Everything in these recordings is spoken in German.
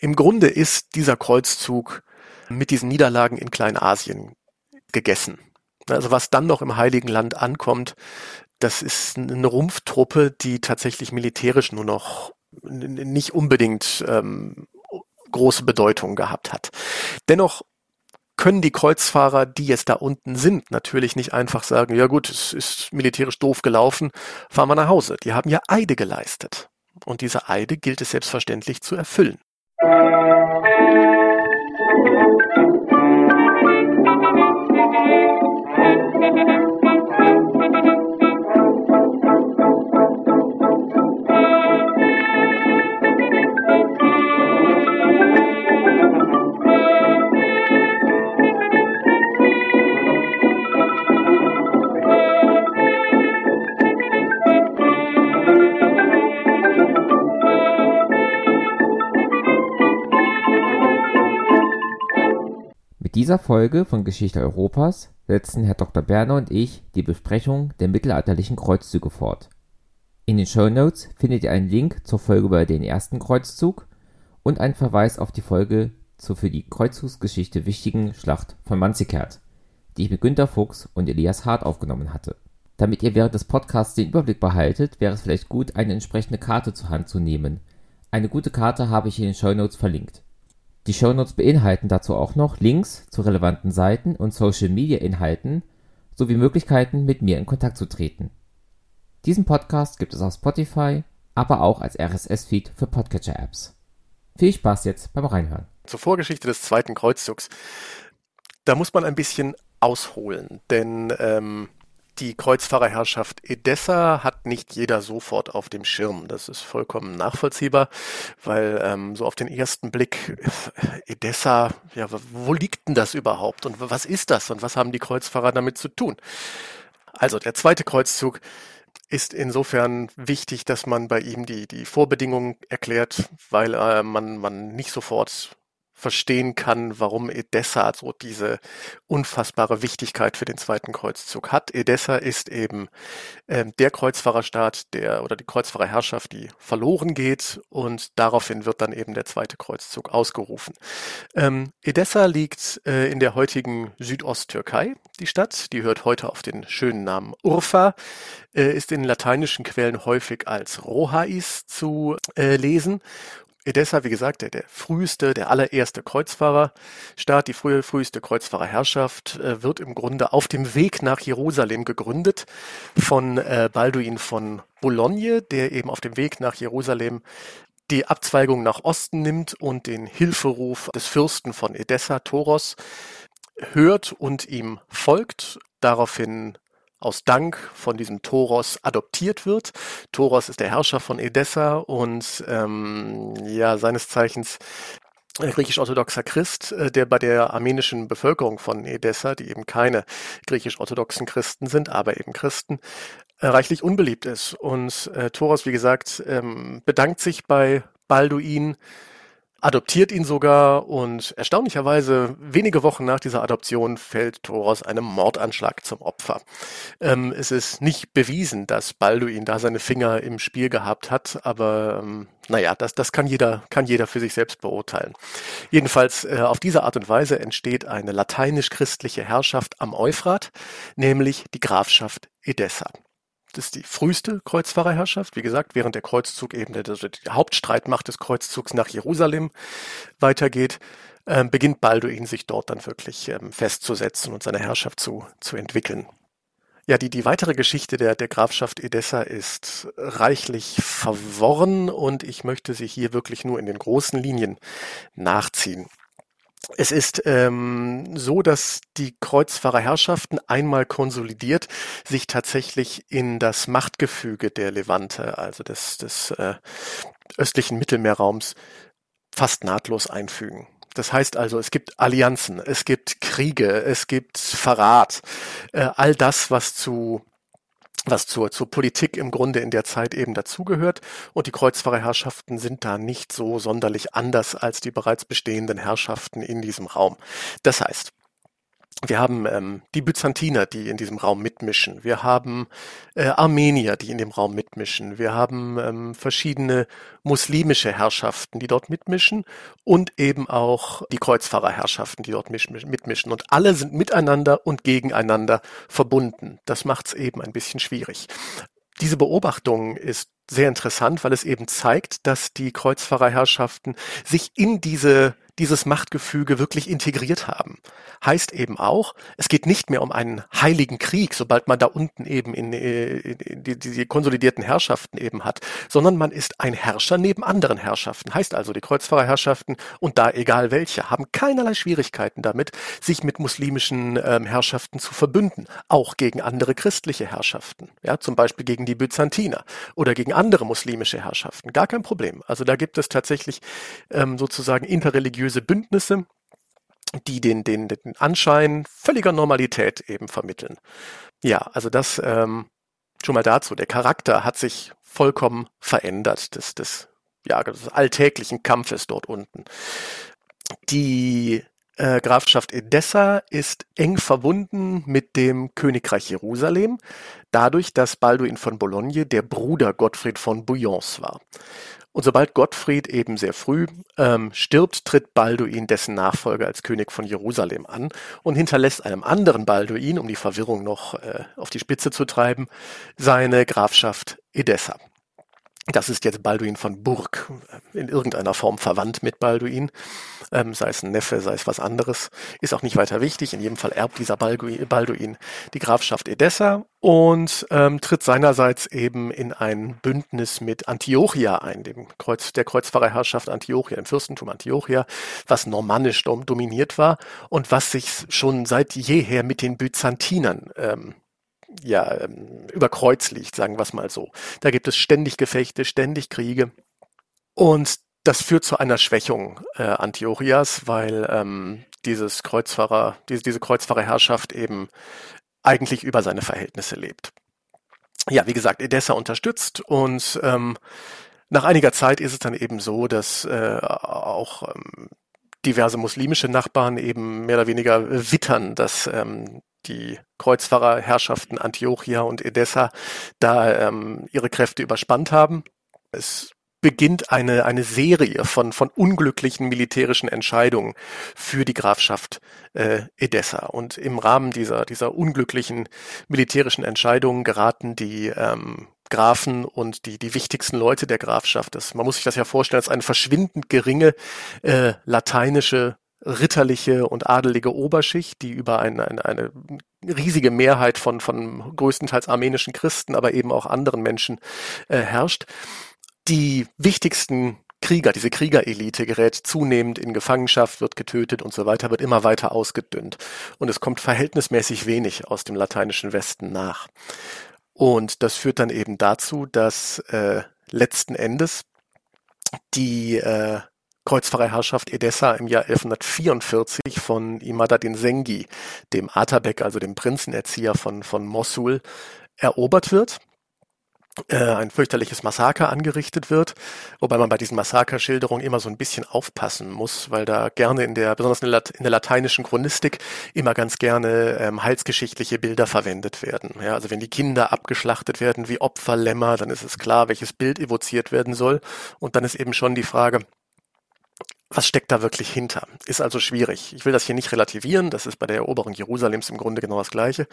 Im Grunde ist dieser Kreuzzug mit diesen Niederlagen in Kleinasien gegessen. Also was dann noch im Heiligen Land ankommt, das ist eine Rumpftruppe, die tatsächlich militärisch nur noch nicht unbedingt ähm, große Bedeutung gehabt hat. Dennoch können die Kreuzfahrer, die jetzt da unten sind, natürlich nicht einfach sagen, ja gut, es ist militärisch doof gelaufen, fahren wir nach Hause. Die haben ja Eide geleistet. Und diese Eide gilt es selbstverständlich zu erfüllen. Thank you. Dieser Folge von Geschichte Europas setzen Herr Dr. Berner und ich die Besprechung der mittelalterlichen Kreuzzüge fort. In den Shownotes findet ihr einen Link zur Folge über den ersten Kreuzzug und einen Verweis auf die Folge zur für die Kreuzzugsgeschichte wichtigen Schlacht von Manzikert, die ich mit Günter Fuchs und Elias Hart aufgenommen hatte. Damit ihr während des Podcasts den Überblick behaltet, wäre es vielleicht gut, eine entsprechende Karte zur Hand zu nehmen. Eine gute Karte habe ich in den Shownotes verlinkt. Die Shownotes beinhalten dazu auch noch Links zu relevanten Seiten und Social-Media-Inhalten sowie Möglichkeiten, mit mir in Kontakt zu treten. Diesen Podcast gibt es auf Spotify, aber auch als RSS-Feed für Podcatcher-Apps. Viel Spaß jetzt beim Reinhören. Zur Vorgeschichte des Zweiten Kreuzzugs. Da muss man ein bisschen ausholen, denn ähm, die Kreuzfahrerherrschaft Edessa hat nicht jeder sofort auf dem Schirm. Das ist vollkommen nachvollziehbar, weil ähm, so auf den ersten Blick Edessa, ja, wo liegt denn das überhaupt und was ist das und was haben die Kreuzfahrer damit zu tun? Also der zweite Kreuzzug ist insofern wichtig, dass man bei ihm die, die Vorbedingungen erklärt, weil äh, man, man nicht sofort verstehen kann, warum Edessa so diese unfassbare Wichtigkeit für den zweiten Kreuzzug hat. Edessa ist eben ähm, der Kreuzfahrerstaat, der oder die Kreuzfahrerherrschaft, die verloren geht und daraufhin wird dann eben der zweite Kreuzzug ausgerufen. Ähm, Edessa liegt äh, in der heutigen Südosttürkei, die Stadt. Die hört heute auf den schönen Namen Urfa, äh, ist in lateinischen Quellen häufig als Rohais zu äh, lesen Edessa, wie gesagt, der, der früheste, der allererste Kreuzfahrerstaat, die frühe, früheste Kreuzfahrerherrschaft, äh, wird im Grunde auf dem Weg nach Jerusalem gegründet von äh, Balduin von Boulogne, der eben auf dem Weg nach Jerusalem die Abzweigung nach Osten nimmt und den Hilferuf des Fürsten von Edessa, Toros, hört und ihm folgt. Daraufhin aus Dank von diesem Toros adoptiert wird. Toros ist der Herrscher von Edessa und ähm, ja seines Zeichens griechisch-orthodoxer Christ, äh, der bei der armenischen Bevölkerung von Edessa, die eben keine griechisch-orthodoxen Christen sind, aber eben Christen, äh, reichlich unbeliebt ist. Und äh, Toros, wie gesagt, ähm, bedankt sich bei Balduin adoptiert ihn sogar und erstaunlicherweise wenige Wochen nach dieser Adoption fällt Thoros einem Mordanschlag zum Opfer. Ähm, es ist nicht bewiesen, dass Balduin da seine Finger im Spiel gehabt hat, aber ähm, naja, das, das kann jeder, kann jeder für sich selbst beurteilen. Jedenfalls äh, auf diese Art und Weise entsteht eine lateinisch-christliche Herrschaft am Euphrat, nämlich die Grafschaft Edessa. Das ist die früheste Kreuzfahrerherrschaft. Wie gesagt, während der Kreuzzug eben der, der Hauptstreitmacht des Kreuzzugs nach Jerusalem weitergeht, ähm, beginnt Balduin sich dort dann wirklich ähm, festzusetzen und seine Herrschaft zu, zu entwickeln. Ja, die, die weitere Geschichte der, der Grafschaft Edessa ist reichlich verworren und ich möchte sie hier wirklich nur in den großen Linien nachziehen. Es ist ähm, so, dass die Kreuzfahrerherrschaften einmal konsolidiert sich tatsächlich in das Machtgefüge der Levante, also des, des äh, östlichen Mittelmeerraums, fast nahtlos einfügen. Das heißt also, es gibt Allianzen, es gibt Kriege, es gibt Verrat, äh, all das, was zu was zur, zur Politik im Grunde in der Zeit eben dazugehört. Und die Kreuzfahrerherrschaften sind da nicht so sonderlich anders als die bereits bestehenden Herrschaften in diesem Raum. Das heißt, wir haben ähm, die Byzantiner, die in diesem Raum mitmischen. Wir haben äh, Armenier, die in dem Raum mitmischen. Wir haben ähm, verschiedene muslimische Herrschaften, die dort mitmischen und eben auch die Kreuzfahrerherrschaften, die dort mitmischen. Und alle sind miteinander und gegeneinander verbunden. Das macht es eben ein bisschen schwierig. Diese Beobachtung ist sehr interessant, weil es eben zeigt, dass die Kreuzfahrerherrschaften sich in diese dieses Machtgefüge wirklich integriert haben. Heißt eben auch, es geht nicht mehr um einen heiligen Krieg, sobald man da unten eben in, äh, in die, die konsolidierten Herrschaften eben hat, sondern man ist ein Herrscher neben anderen Herrschaften. Heißt also, die Kreuzfahrerherrschaften und da egal welche haben keinerlei Schwierigkeiten damit, sich mit muslimischen ähm, Herrschaften zu verbünden, auch gegen andere christliche Herrschaften, ja, zum Beispiel gegen die Byzantiner oder gegen andere muslimische Herrschaften. Gar kein Problem. Also da gibt es tatsächlich ähm, sozusagen interreligiöse religiöse Bündnisse, die den, den, den Anschein völliger Normalität eben vermitteln. Ja, also das ähm, schon mal dazu. Der Charakter hat sich vollkommen verändert des, des, ja, des alltäglichen Kampfes dort unten. Die äh, Grafschaft Edessa ist eng verbunden mit dem Königreich Jerusalem, dadurch, dass Balduin von Bologne der Bruder Gottfried von Bouillons war. Und sobald Gottfried eben sehr früh ähm, stirbt, tritt Balduin dessen Nachfolger als König von Jerusalem an und hinterlässt einem anderen Balduin, um die Verwirrung noch äh, auf die Spitze zu treiben, seine Grafschaft Edessa. Das ist jetzt Balduin von Burg, in irgendeiner Form verwandt mit Balduin, ähm, sei es ein Neffe, sei es was anderes, ist auch nicht weiter wichtig. In jedem Fall erbt dieser Balduin die Grafschaft Edessa und ähm, tritt seinerseits eben in ein Bündnis mit Antiochia ein, dem Kreuz, der Kreuzfahrerherrschaft Antiochia, dem Fürstentum Antiochia, was normannisch dom dominiert war und was sich schon seit jeher mit den Byzantinern ähm, ja, ähm, über Kreuz liegt, sagen wir es mal so. Da gibt es ständig Gefechte, ständig Kriege. Und das führt zu einer Schwächung äh, Antiochias, weil ähm, dieses Kreuzfahrer, diese, diese Kreuzfahrerherrschaft eben eigentlich über seine Verhältnisse lebt. Ja, wie gesagt, Edessa unterstützt und ähm, nach einiger Zeit ist es dann eben so, dass äh, auch ähm, diverse muslimische Nachbarn eben mehr oder weniger wittern, dass ähm, die Kreuzfahrerherrschaften Antiochia und Edessa da ähm, ihre Kräfte überspannt haben. Es beginnt eine, eine Serie von, von unglücklichen militärischen Entscheidungen für die Grafschaft äh, Edessa. Und im Rahmen dieser, dieser unglücklichen militärischen Entscheidungen geraten die ähm, Grafen und die, die wichtigsten Leute der Grafschaft. Das, man muss sich das ja vorstellen als eine verschwindend geringe äh, lateinische ritterliche und adelige Oberschicht, die über eine, eine, eine riesige Mehrheit von, von größtenteils armenischen Christen, aber eben auch anderen Menschen äh, herrscht. Die wichtigsten Krieger, diese Kriegerelite gerät zunehmend in Gefangenschaft, wird getötet und so weiter, wird immer weiter ausgedünnt. Und es kommt verhältnismäßig wenig aus dem lateinischen Westen nach. Und das führt dann eben dazu, dass äh, letzten Endes die äh, Kreuzfahrerherrschaft Edessa im Jahr 1144 von Imadadin Sengi, dem Atabek, also dem Prinzenerzieher von, von Mosul, erobert wird. Äh, ein fürchterliches Massaker angerichtet wird, wobei man bei diesen Massakerschilderungen immer so ein bisschen aufpassen muss, weil da gerne in der, besonders in der, in der lateinischen Chronistik, immer ganz gerne ähm, heilsgeschichtliche Bilder verwendet werden. Ja, also wenn die Kinder abgeschlachtet werden wie Opferlämmer, dann ist es klar, welches Bild evoziert werden soll. Und dann ist eben schon die Frage, was steckt da wirklich hinter? Ist also schwierig. Ich will das hier nicht relativieren. Das ist bei der Eroberung Jerusalems im Grunde genau das Gleiche.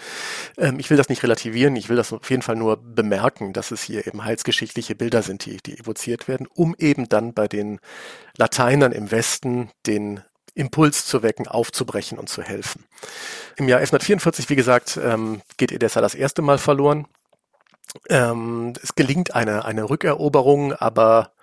Ähm, ich will das nicht relativieren. Ich will das auf jeden Fall nur bemerken, dass es hier eben heilsgeschichtliche Bilder sind, die, die evoziert werden, um eben dann bei den Lateinern im Westen den Impuls zu wecken, aufzubrechen und zu helfen. Im Jahr 1144, wie gesagt, ähm, geht Edessa das erste Mal verloren. Ähm, es gelingt eine, eine Rückeroberung, aber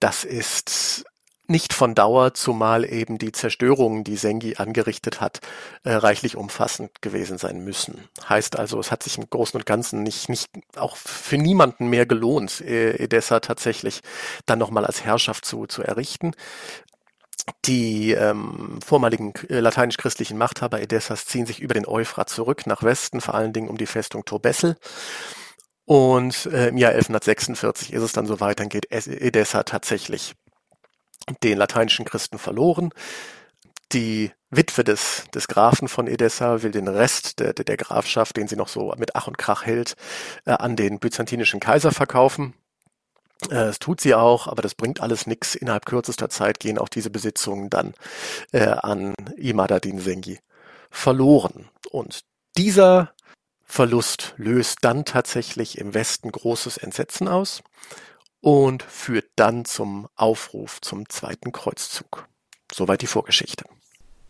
das ist nicht von Dauer, zumal eben die Zerstörungen, die Sengi angerichtet hat, äh, reichlich umfassend gewesen sein müssen. Heißt also, es hat sich im Großen und Ganzen nicht, nicht auch für niemanden mehr gelohnt, äh, Edessa tatsächlich dann nochmal als Herrschaft zu, zu errichten. Die ähm, vormaligen äh, lateinisch-christlichen Machthaber Edessas ziehen sich über den Euphrat zurück nach Westen, vor allen Dingen um die Festung Turbessel. Und äh, im Jahr 1146 ist es dann soweit, dann geht Edessa tatsächlich den lateinischen Christen verloren. Die Witwe des, des Grafen von Edessa will den Rest der, der Grafschaft, den sie noch so mit Ach und Krach hält, äh, an den byzantinischen Kaiser verkaufen. Äh, das tut sie auch, aber das bringt alles nichts. Innerhalb kürzester Zeit gehen auch diese Besitzungen dann äh, an Imadadin Sengi verloren. Und dieser Verlust löst dann tatsächlich im Westen großes Entsetzen aus und führt dann zum Aufruf zum zweiten Kreuzzug. Soweit die Vorgeschichte.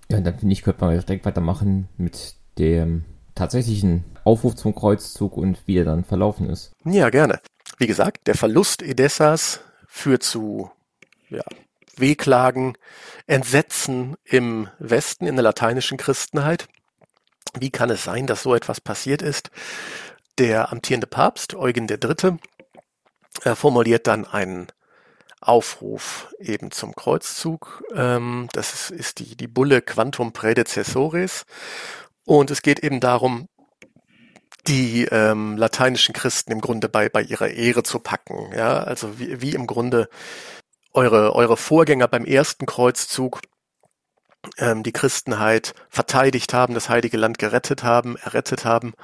Ja, dann finde ich, könnte man direkt weitermachen mit dem tatsächlichen Aufruf zum Kreuzzug und wie er dann verlaufen ist. Ja, gerne. Wie gesagt, der Verlust Edessas führt zu ja, Wehklagen, Entsetzen im Westen, in der lateinischen Christenheit. Wie kann es sein, dass so etwas passiert ist? Der amtierende Papst, Eugen III., äh, formuliert dann einen Aufruf eben zum Kreuzzug. Ähm, das ist, die, die Bulle Quantum Predecessores. Und es geht eben darum, die ähm, lateinischen Christen im Grunde bei, bei ihrer Ehre zu packen. Ja, also wie, wie im Grunde eure, eure Vorgänger beim ersten Kreuzzug ähm, die Christenheit verteidigt haben, das heilige Land gerettet haben, errettet haben.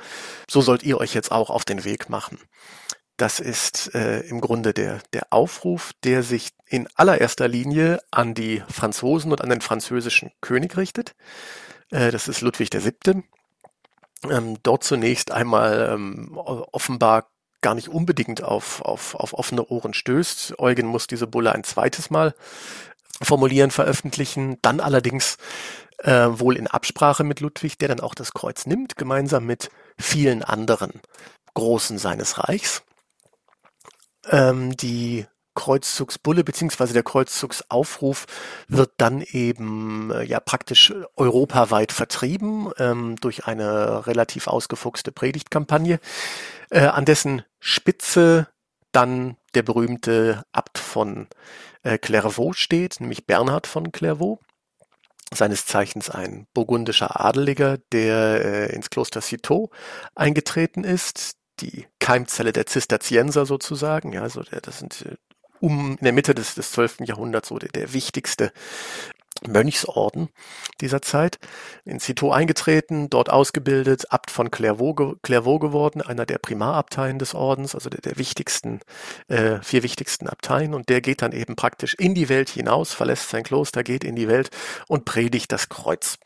So sollt ihr euch jetzt auch auf den Weg machen. Das ist äh, im Grunde der, der Aufruf, der sich in allererster Linie an die Franzosen und an den französischen König richtet. Äh, das ist Ludwig VII. Ähm, dort zunächst einmal ähm, offenbar gar nicht unbedingt auf, auf, auf offene Ohren stößt. Eugen muss diese Bulle ein zweites Mal formulieren, veröffentlichen, dann allerdings äh, wohl in Absprache mit Ludwig, der dann auch das Kreuz nimmt, gemeinsam mit vielen anderen Großen seines Reichs ähm, die Kreuzzugsbulle beziehungsweise der Kreuzzugsaufruf wird dann eben äh, ja praktisch europaweit vertrieben ähm, durch eine relativ ausgefuchste Predigtkampagne, äh, an dessen Spitze dann der berühmte Abt von äh, Clairvaux steht, nämlich Bernhard von Clairvaux, seines Zeichens ein burgundischer Adeliger, der äh, ins Kloster Citeaux eingetreten ist, die Keimzelle der Zisterzienser sozusagen. Ja, also der, das sind äh, um in der Mitte des, des 12. Jahrhunderts so der, der wichtigste Mönchsorden dieser Zeit, in Citeaux eingetreten, dort ausgebildet, Abt von Clairvaux, Clairvaux geworden, einer der Primarabteien des Ordens, also der, der wichtigsten, äh, vier wichtigsten Abteien. Und der geht dann eben praktisch in die Welt hinaus, verlässt sein Kloster, geht in die Welt und predigt das Kreuz.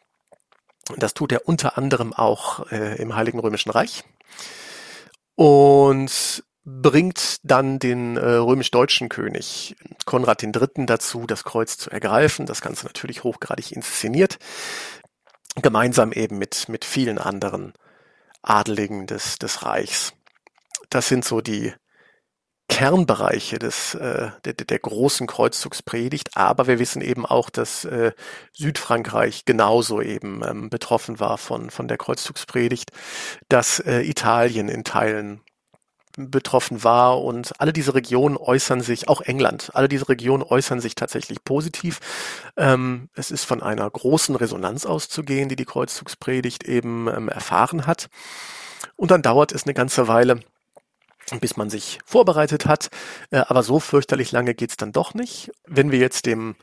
Und das tut er unter anderem auch äh, im Heiligen Römischen Reich und bringt dann den äh, römisch-deutschen König Konrad III. dazu, das Kreuz zu ergreifen. Das Ganze natürlich hochgradig inszeniert, gemeinsam eben mit, mit vielen anderen Adeligen des, des Reichs. Das sind so die Kernbereiche des, äh, der, der großen Kreuzzugspredigt, aber wir wissen eben auch, dass äh, Südfrankreich genauso eben ähm, betroffen war von, von der Kreuzzugspredigt, dass äh, Italien in Teilen betroffen war und alle diese Regionen äußern sich, auch England, alle diese Regionen äußern sich tatsächlich positiv. Ähm, es ist von einer großen Resonanz auszugehen, die die Kreuzzugspredigt eben ähm, erfahren hat. Und dann dauert es eine ganze Weile, bis man sich vorbereitet hat. Äh, aber so fürchterlich lange geht's dann doch nicht. Wenn wir jetzt dem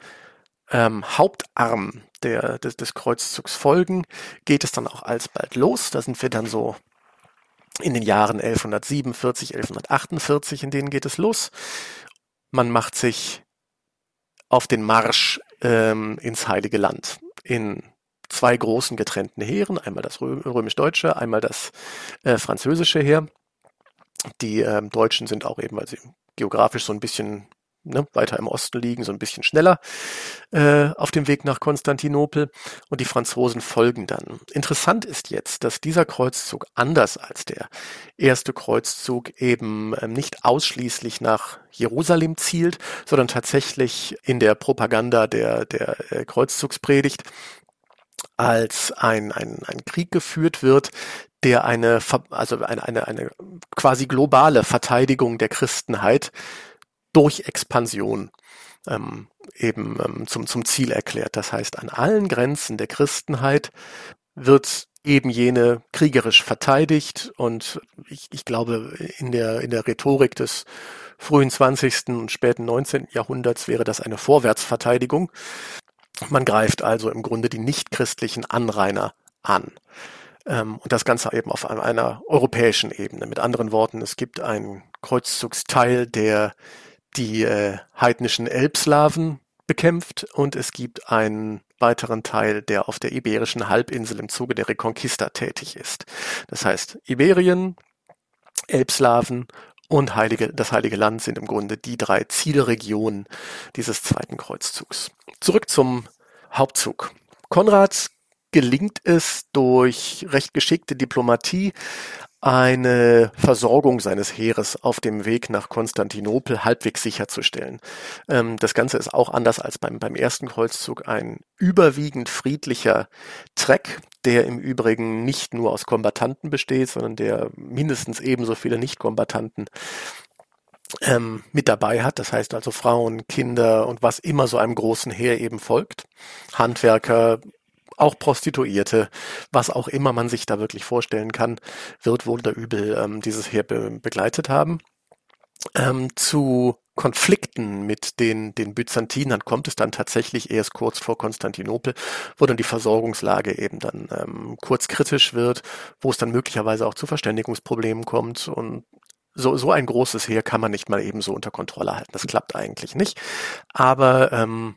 ähm, Hauptarm der, des, des Kreuzzugs folgen, geht es dann auch alsbald los. Da sind wir dann so in den Jahren 1147, 1148, in denen geht es los. Man macht sich auf den Marsch ähm, ins Heilige Land in zwei großen getrennten Heeren, einmal das römisch-deutsche, einmal das äh, französische Heer. Die ähm, Deutschen sind auch eben, weil sie geografisch so ein bisschen ne, weiter im Osten liegen, so ein bisschen schneller äh, auf dem Weg nach Konstantinopel und die Franzosen folgen dann. Interessant ist jetzt, dass dieser Kreuzzug anders als der erste Kreuzzug eben ähm, nicht ausschließlich nach Jerusalem zielt, sondern tatsächlich in der Propaganda der, der äh, Kreuzzugspredigt als ein, ein, ein Krieg geführt wird, der eine, also eine, eine, eine quasi globale Verteidigung der Christenheit durch Expansion ähm, eben ähm, zum, zum Ziel erklärt. Das heißt, an allen Grenzen der Christenheit wird eben jene kriegerisch verteidigt und ich, ich glaube, in der, in der Rhetorik des frühen 20. und späten 19. Jahrhunderts wäre das eine Vorwärtsverteidigung. Man greift also im Grunde die nichtchristlichen Anrainer an. Ähm, und das Ganze eben auf einer europäischen Ebene. Mit anderen Worten, es gibt einen Kreuzzugsteil, der die äh, heidnischen Elbslawen bekämpft und es gibt einen weiteren Teil, der auf der iberischen Halbinsel im Zuge der Reconquista tätig ist. Das heißt, Iberien, Elbslawen und Heilige, das Heilige Land sind im Grunde die drei Zielregionen dieses zweiten Kreuzzugs. Zurück zum Hauptzug. Konrad gelingt es durch recht geschickte Diplomatie, eine Versorgung seines Heeres auf dem Weg nach Konstantinopel halbwegs sicherzustellen. Ähm, das Ganze ist auch anders als beim, beim ersten Kreuzzug ein überwiegend friedlicher Trek, der im Übrigen nicht nur aus Kombattanten besteht, sondern der mindestens ebenso viele Nicht-Kombattanten ähm, mit dabei hat. Das heißt also Frauen, Kinder und was immer so einem großen Heer eben folgt. Handwerker, auch Prostituierte, was auch immer man sich da wirklich vorstellen kann, wird wohl oder übel ähm, dieses Heer be begleitet haben. Ähm, zu Konflikten mit den, den Byzantinern kommt es dann tatsächlich erst kurz vor Konstantinopel, wo dann die Versorgungslage eben dann ähm, kurz kritisch wird, wo es dann möglicherweise auch zu Verständigungsproblemen kommt und so, so ein großes Heer kann man nicht mal eben so unter Kontrolle halten. Das klappt eigentlich nicht. Aber ähm,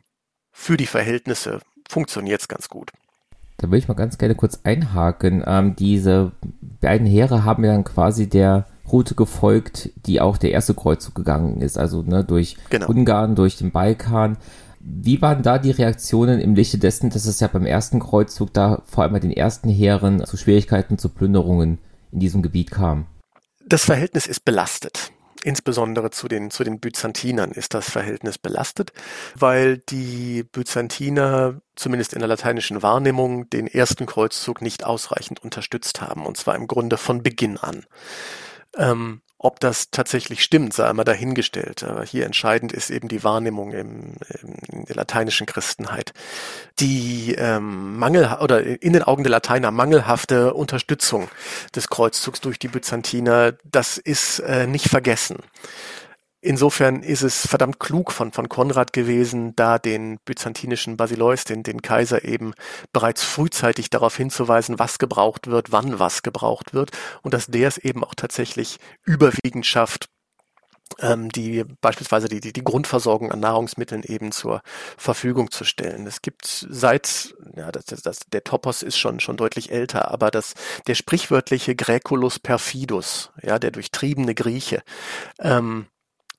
für die Verhältnisse funktioniert es ganz gut. Da würde ich mal ganz gerne kurz einhaken. Ähm, diese beiden Heere haben ja dann quasi der Route gefolgt, die auch der erste Kreuzzug gegangen ist, also ne, durch genau. Ungarn, durch den Balkan. Wie waren da die Reaktionen im Lichte dessen, dass es ja beim ersten Kreuzzug da vor allem bei den ersten Heeren zu Schwierigkeiten, zu Plünderungen in diesem Gebiet kam? Das Verhältnis ist belastet insbesondere zu den, zu den Byzantinern ist das Verhältnis belastet, weil die Byzantiner zumindest in der lateinischen Wahrnehmung den ersten Kreuzzug nicht ausreichend unterstützt haben, und zwar im Grunde von Beginn an. Ähm, ob das tatsächlich stimmt, sei einmal dahingestellt. Aber hier entscheidend ist eben die Wahrnehmung im, in der lateinischen Christenheit. Die ähm, Mangel oder in den Augen der Lateiner mangelhafte Unterstützung des Kreuzzugs durch die Byzantiner, das ist äh, nicht vergessen. Insofern ist es verdammt klug von, von Konrad gewesen, da den byzantinischen Basileus, den, den Kaiser eben bereits frühzeitig darauf hinzuweisen, was gebraucht wird, wann was gebraucht wird und dass der es eben auch tatsächlich überwiegend schafft, ähm, die beispielsweise die, die, die Grundversorgung an Nahrungsmitteln eben zur Verfügung zu stellen. Es gibt seit, ja, das, das, der Topos ist schon, schon deutlich älter, aber das, der sprichwörtliche Gräculus perfidus, ja, der durchtriebene Grieche, ähm,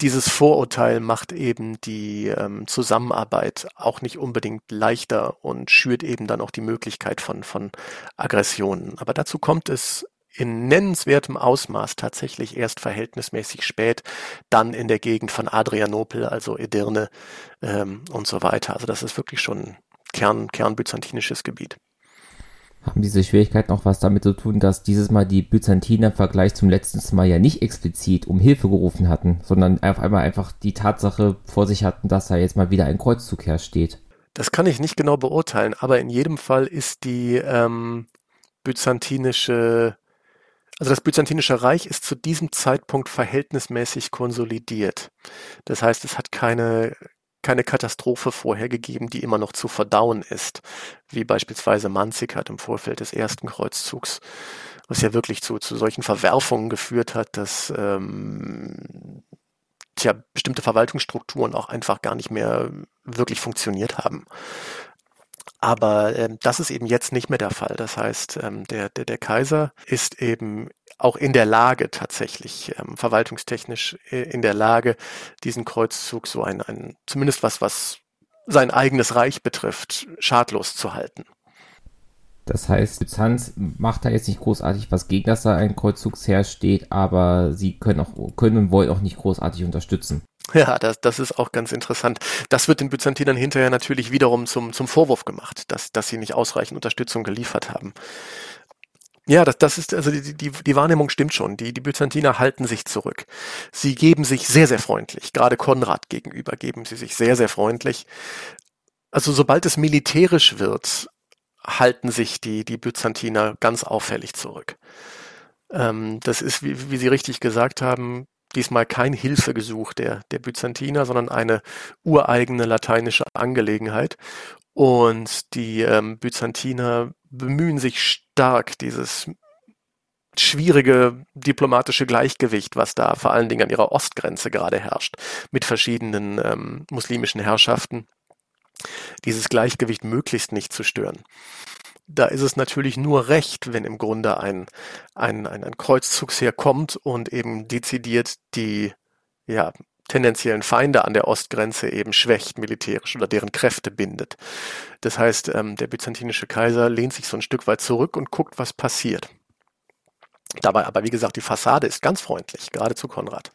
dieses Vorurteil macht eben die ähm, Zusammenarbeit auch nicht unbedingt leichter und schürt eben dann auch die Möglichkeit von, von Aggressionen. Aber dazu kommt es in nennenswertem Ausmaß tatsächlich erst verhältnismäßig spät, dann in der Gegend von Adrianopel, also Edirne ähm, und so weiter. Also das ist wirklich schon Kern, kernbyzantinisches Gebiet. Haben diese Schwierigkeiten auch was damit zu tun, dass dieses Mal die Byzantiner im Vergleich zum letzten Mal ja nicht explizit um Hilfe gerufen hatten, sondern auf einmal einfach die Tatsache vor sich hatten, dass da jetzt mal wieder ein Kreuzzug hersteht? Das kann ich nicht genau beurteilen, aber in jedem Fall ist die ähm, byzantinische, also das byzantinische Reich ist zu diesem Zeitpunkt verhältnismäßig konsolidiert. Das heißt, es hat keine keine Katastrophe vorhergegeben, die immer noch zu verdauen ist, wie beispielsweise Manzikert im Vorfeld des ersten Kreuzzugs, was ja wirklich zu, zu solchen Verwerfungen geführt hat, dass ähm, tja, bestimmte Verwaltungsstrukturen auch einfach gar nicht mehr wirklich funktioniert haben. Aber ähm, das ist eben jetzt nicht mehr der Fall. Das heißt, ähm, der, der, der Kaiser ist eben auch in der Lage, tatsächlich ähm, verwaltungstechnisch äh, in der Lage, diesen Kreuzzug so ein, ein, zumindest was, was sein eigenes Reich betrifft, schadlos zu halten. Das heißt, Byzanz macht da jetzt nicht großartig was gegen, dass da ein Kreuzzugsherr steht, aber sie können auch, können und wollen auch nicht großartig unterstützen. Ja, das, das ist auch ganz interessant. Das wird den Byzantinern hinterher natürlich wiederum zum, zum Vorwurf gemacht, dass, dass sie nicht ausreichend Unterstützung geliefert haben. Ja, das, das ist, also die, die, die Wahrnehmung stimmt schon. Die, die Byzantiner halten sich zurück. Sie geben sich sehr, sehr freundlich. Gerade Konrad gegenüber geben sie sich sehr, sehr freundlich. Also sobald es militärisch wird, halten sich die, die Byzantiner ganz auffällig zurück. Ähm, das ist, wie, wie Sie richtig gesagt haben, diesmal kein Hilfegesuch der, der Byzantiner, sondern eine ureigene lateinische Angelegenheit. Und die ähm, Byzantiner bemühen sich stark, dieses schwierige diplomatische Gleichgewicht, was da vor allen Dingen an ihrer Ostgrenze gerade herrscht, mit verschiedenen ähm, muslimischen Herrschaften, dieses Gleichgewicht möglichst nicht zu stören. Da ist es natürlich nur recht, wenn im Grunde ein, ein, ein, ein Kreuzzugsheer kommt und eben dezidiert die ja, tendenziellen Feinde an der Ostgrenze eben schwächt militärisch oder deren Kräfte bindet. Das heißt, ähm, der byzantinische Kaiser lehnt sich so ein Stück weit zurück und guckt, was passiert. Dabei aber, wie gesagt, die Fassade ist ganz freundlich, gerade zu Konrad.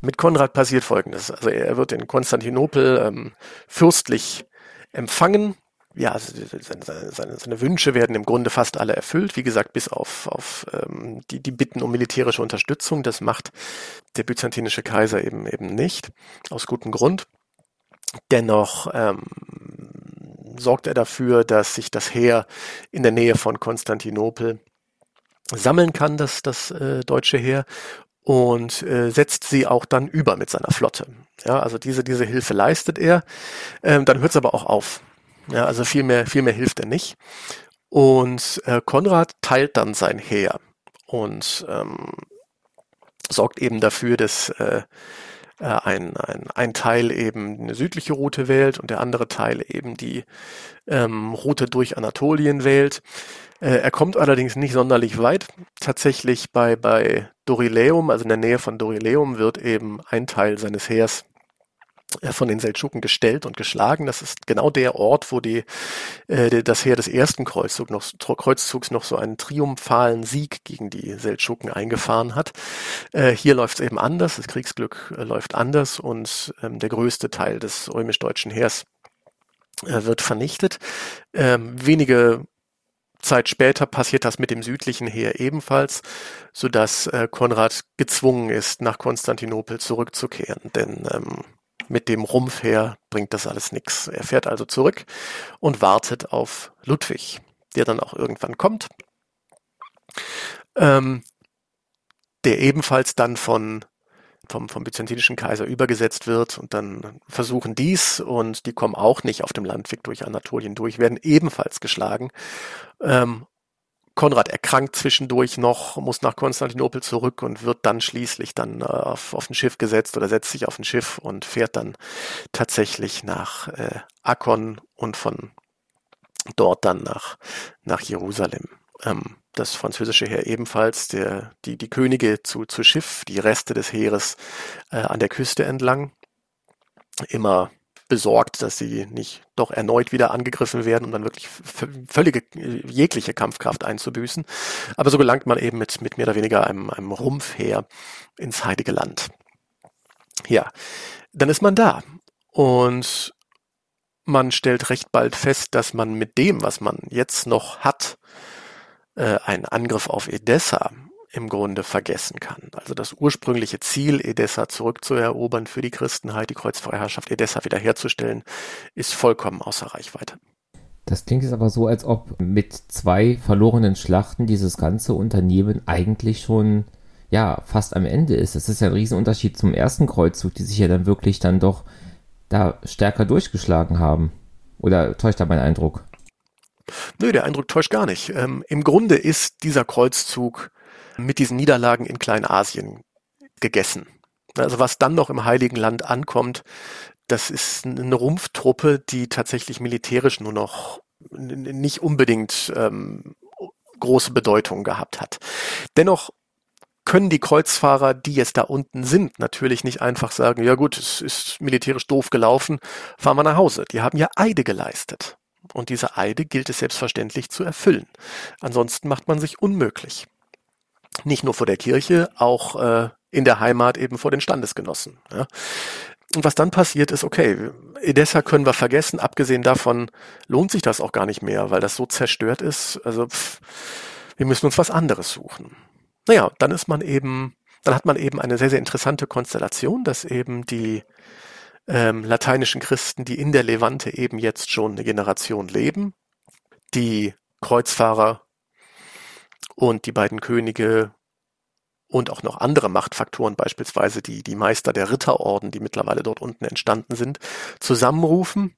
Mit Konrad passiert Folgendes. Also er wird in Konstantinopel ähm, fürstlich empfangen, ja, seine, seine, seine, Wünsche werden im Grunde fast alle erfüllt. Wie gesagt, bis auf, auf ähm, die, die Bitten um militärische Unterstützung. Das macht der byzantinische Kaiser eben eben nicht, aus gutem Grund. Dennoch ähm, sorgt er dafür, dass sich das Heer in der Nähe von Konstantinopel sammeln kann, das, das äh, deutsche Heer, und äh, setzt sie auch dann über mit seiner Flotte. Ja, also diese, diese Hilfe leistet er. Ähm, dann hört es aber auch auf. Ja, also viel mehr, viel mehr hilft er nicht. Und äh, Konrad teilt dann sein Heer und ähm, sorgt eben dafür, dass äh, äh, ein, ein, ein Teil eben eine südliche Route wählt und der andere Teil eben die ähm, Route durch Anatolien wählt. Äh, er kommt allerdings nicht sonderlich weit. Tatsächlich bei, bei Dorileum, also in der Nähe von Dorileum, wird eben ein Teil seines Heers von den Seldschuken gestellt und geschlagen. Das ist genau der Ort, wo die, äh, das Heer des ersten Kreuzzug noch, Kreuzzugs noch so einen triumphalen Sieg gegen die Seldschuken eingefahren hat. Äh, hier läuft es eben anders, das Kriegsglück äh, läuft anders und ähm, der größte Teil des römisch-deutschen Heers äh, wird vernichtet. Ähm, wenige Zeit später passiert das mit dem südlichen Heer ebenfalls, sodass äh, Konrad gezwungen ist, nach Konstantinopel zurückzukehren. Denn ähm, mit dem Rumpf her bringt das alles nichts. Er fährt also zurück und wartet auf Ludwig, der dann auch irgendwann kommt, ähm, der ebenfalls dann von vom, vom byzantinischen Kaiser übergesetzt wird und dann versuchen dies und die kommen auch nicht auf dem Landweg durch Anatolien durch, werden ebenfalls geschlagen ähm, Konrad erkrankt zwischendurch noch, muss nach Konstantinopel zurück und wird dann schließlich dann äh, auf, auf ein Schiff gesetzt oder setzt sich auf ein Schiff und fährt dann tatsächlich nach äh, Akkon und von dort dann nach, nach Jerusalem. Ähm, das französische Heer ebenfalls, der, die, die Könige zu, zu Schiff, die Reste des Heeres äh, an der Küste entlang. Immer besorgt, dass sie nicht doch erneut wieder angegriffen werden, um dann wirklich völlige jegliche Kampfkraft einzubüßen. Aber so gelangt man eben mit, mit mehr oder weniger einem, einem Rumpf her ins Heilige Land. Ja, dann ist man da und man stellt recht bald fest, dass man mit dem, was man jetzt noch hat, äh, einen Angriff auf Edessa im Grunde vergessen kann. Also das ursprüngliche Ziel, Edessa zurückzuerobern für die Christenheit, die Kreuzfreiherrschaft Edessa wiederherzustellen, ist vollkommen außer Reichweite. Das klingt jetzt aber so, als ob mit zwei verlorenen Schlachten dieses ganze Unternehmen eigentlich schon ja fast am Ende ist. Das ist ja ein Riesenunterschied zum ersten Kreuzzug, die sich ja dann wirklich dann doch da stärker durchgeschlagen haben. Oder täuscht da mein Eindruck? Nö, der Eindruck täuscht gar nicht. Ähm, Im Grunde ist dieser Kreuzzug mit diesen Niederlagen in Kleinasien gegessen. Also was dann noch im Heiligen Land ankommt, das ist eine Rumpftruppe, die tatsächlich militärisch nur noch nicht unbedingt ähm, große Bedeutung gehabt hat. Dennoch können die Kreuzfahrer, die jetzt da unten sind, natürlich nicht einfach sagen, ja gut, es ist militärisch doof gelaufen, fahren wir nach Hause. Die haben ja Eide geleistet. Und diese Eide gilt es selbstverständlich zu erfüllen. Ansonsten macht man sich unmöglich. Nicht nur vor der Kirche, auch äh, in der Heimat eben vor den Standesgenossen. Ja. Und was dann passiert ist, okay, Edessa können wir vergessen, abgesehen davon lohnt sich das auch gar nicht mehr, weil das so zerstört ist. Also pff, wir müssen uns was anderes suchen. Naja, dann ist man eben, dann hat man eben eine sehr, sehr interessante Konstellation, dass eben die ähm, lateinischen Christen, die in der Levante eben jetzt schon eine Generation leben, die Kreuzfahrer und die beiden Könige und auch noch andere Machtfaktoren, beispielsweise die, die Meister der Ritterorden, die mittlerweile dort unten entstanden sind, zusammenrufen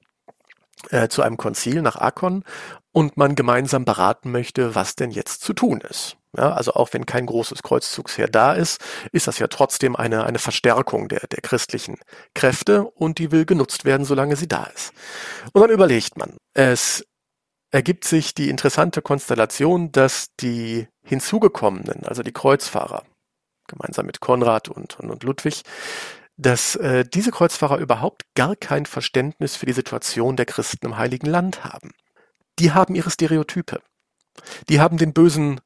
äh, zu einem Konzil nach Akkon und man gemeinsam beraten möchte, was denn jetzt zu tun ist. Ja, also auch wenn kein großes Kreuzzugsheer da ist, ist das ja trotzdem eine, eine Verstärkung der, der christlichen Kräfte und die will genutzt werden, solange sie da ist. Und dann überlegt man, es ergibt sich die interessante Konstellation, dass die hinzugekommenen, also die Kreuzfahrer, gemeinsam mit Konrad und, und, und Ludwig, dass äh, diese Kreuzfahrer überhaupt gar kein Verständnis für die Situation der Christen im Heiligen Land haben. Die haben ihre Stereotype. Die haben den bösen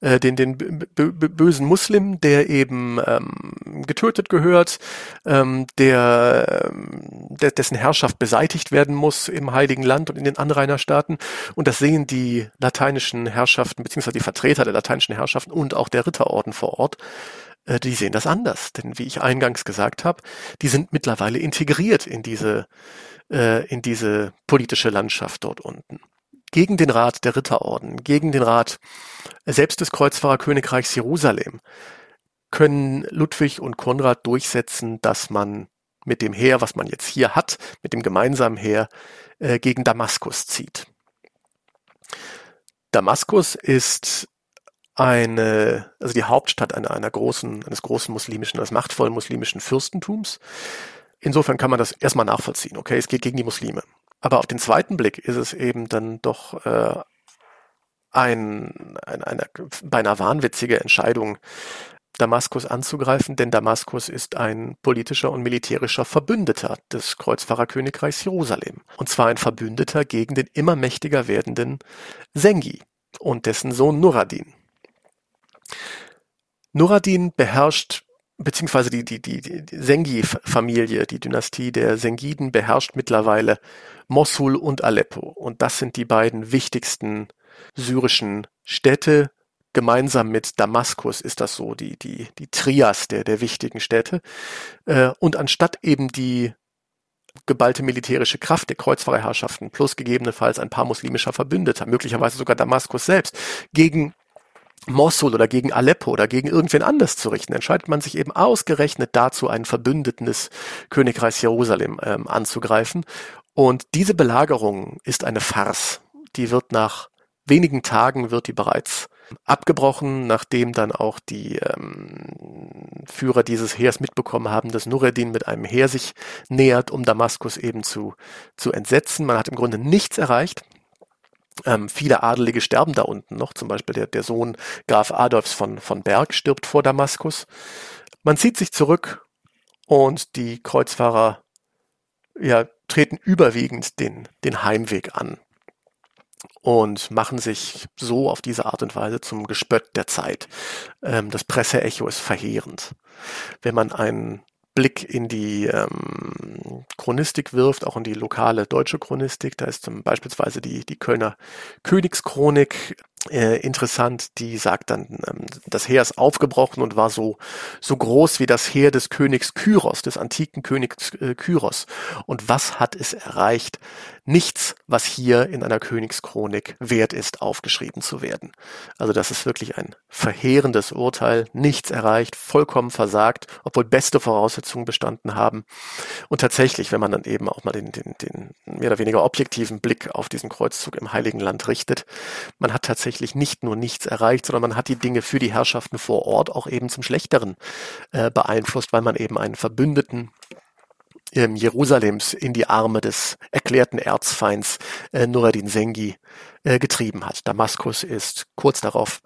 äh, den, den bösen Muslim, der eben ähm, getötet gehört, ähm, der, ähm, der, dessen Herrschaft beseitigt werden muss im Heiligen Land und in den Anrainerstaaten. Und das sehen die lateinischen Herrschaften, beziehungsweise die Vertreter der lateinischen Herrschaften und auch der Ritterorden vor Ort, äh, die sehen das anders. Denn wie ich eingangs gesagt habe, die sind mittlerweile integriert in diese, äh, in diese politische Landschaft dort unten gegen den Rat der Ritterorden, gegen den Rat selbst des Kreuzfahrerkönigreichs Jerusalem, können Ludwig und Konrad durchsetzen, dass man mit dem Heer, was man jetzt hier hat, mit dem gemeinsamen Heer, äh, gegen Damaskus zieht. Damaskus ist eine, also die Hauptstadt einer, einer großen, eines großen muslimischen, eines machtvollen muslimischen Fürstentums. Insofern kann man das erstmal nachvollziehen. Okay, es geht gegen die Muslime. Aber auf den zweiten Blick ist es eben dann doch äh, ein, ein, eine beinahe wahnwitzige Entscheidung, Damaskus anzugreifen, denn Damaskus ist ein politischer und militärischer Verbündeter des Kreuzfahrerkönigreichs Jerusalem. Und zwar ein Verbündeter gegen den immer mächtiger werdenden Sengi und dessen Sohn Nuradin. Nuradin beherrscht beziehungsweise die, die, die, die Sengi-Familie, die Dynastie der Sengiden beherrscht mittlerweile Mosul und Aleppo. Und das sind die beiden wichtigsten syrischen Städte. Gemeinsam mit Damaskus ist das so die, die, die Trias der, der wichtigen Städte. Äh, und anstatt eben die geballte militärische Kraft der Kreuzfahrerherrschaften plus gegebenenfalls ein paar muslimischer Verbündeter, möglicherweise sogar Damaskus selbst, gegen Mosul oder gegen Aleppo oder gegen irgendwen anders zu richten, entscheidet man sich eben ausgerechnet dazu, einen Verbündeten des Königreichs Jerusalem ähm, anzugreifen. Und diese Belagerung ist eine Farce. Die wird nach wenigen Tagen wird die bereits abgebrochen, nachdem dann auch die ähm, Führer dieses Heers mitbekommen haben, dass Nureddin mit einem Heer sich nähert, um Damaskus eben zu, zu entsetzen. Man hat im Grunde nichts erreicht. Ähm, viele Adelige sterben da unten noch, zum Beispiel der, der Sohn Graf Adolfs von, von Berg stirbt vor Damaskus. Man zieht sich zurück und die Kreuzfahrer ja, treten überwiegend den, den Heimweg an und machen sich so auf diese Art und Weise zum Gespött der Zeit. Ähm, das Presseecho ist verheerend. Wenn man einen Blick in die ähm, Chronistik wirft, auch in die lokale deutsche Chronistik. Da ist zum beispielsweise die, die Kölner Königschronik äh, interessant, die sagt dann, ähm, das Heer ist aufgebrochen und war so, so groß wie das Heer des Königs Kyros, des antiken Königs äh, Kyros. Und was hat es erreicht? Nichts, was hier in einer Königschronik wert ist, aufgeschrieben zu werden. Also das ist wirklich ein verheerendes Urteil, nichts erreicht, vollkommen versagt, obwohl beste Voraussetzungen bestanden haben. Und tatsächlich, wenn man dann eben auch mal den, den, den mehr oder weniger objektiven Blick auf diesen Kreuzzug im Heiligen Land richtet, man hat tatsächlich tatsächlich nicht nur nichts erreicht, sondern man hat die Dinge für die Herrschaften vor Ort auch eben zum Schlechteren äh, beeinflusst, weil man eben einen Verbündeten ähm, Jerusalems in die Arme des erklärten Erzfeinds äh, Nureddin Sengi äh, getrieben hat. Damaskus ist kurz darauf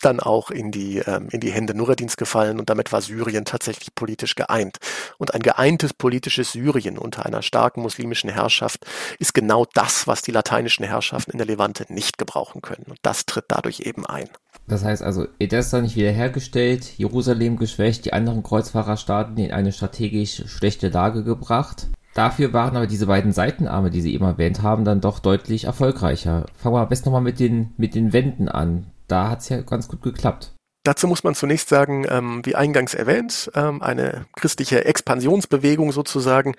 dann auch in die, ähm, in die Hände Nureddins gefallen und damit war Syrien tatsächlich politisch geeint. Und ein geeintes politisches Syrien unter einer starken muslimischen Herrschaft ist genau das, was die lateinischen Herrschaften in der Levante nicht gebrauchen können. Und das tritt dadurch eben ein. Das heißt also, Edessa nicht wiederhergestellt, Jerusalem geschwächt, die anderen Kreuzfahrerstaaten in eine strategisch schlechte Lage gebracht. Dafür waren aber diese beiden Seitenarme, die Sie eben erwähnt haben, dann doch deutlich erfolgreicher. Fangen wir am besten nochmal mit den, mit den Wänden an da hat es ja ganz gut geklappt. Dazu muss man zunächst sagen, ähm, wie eingangs erwähnt, ähm, eine christliche Expansionsbewegung sozusagen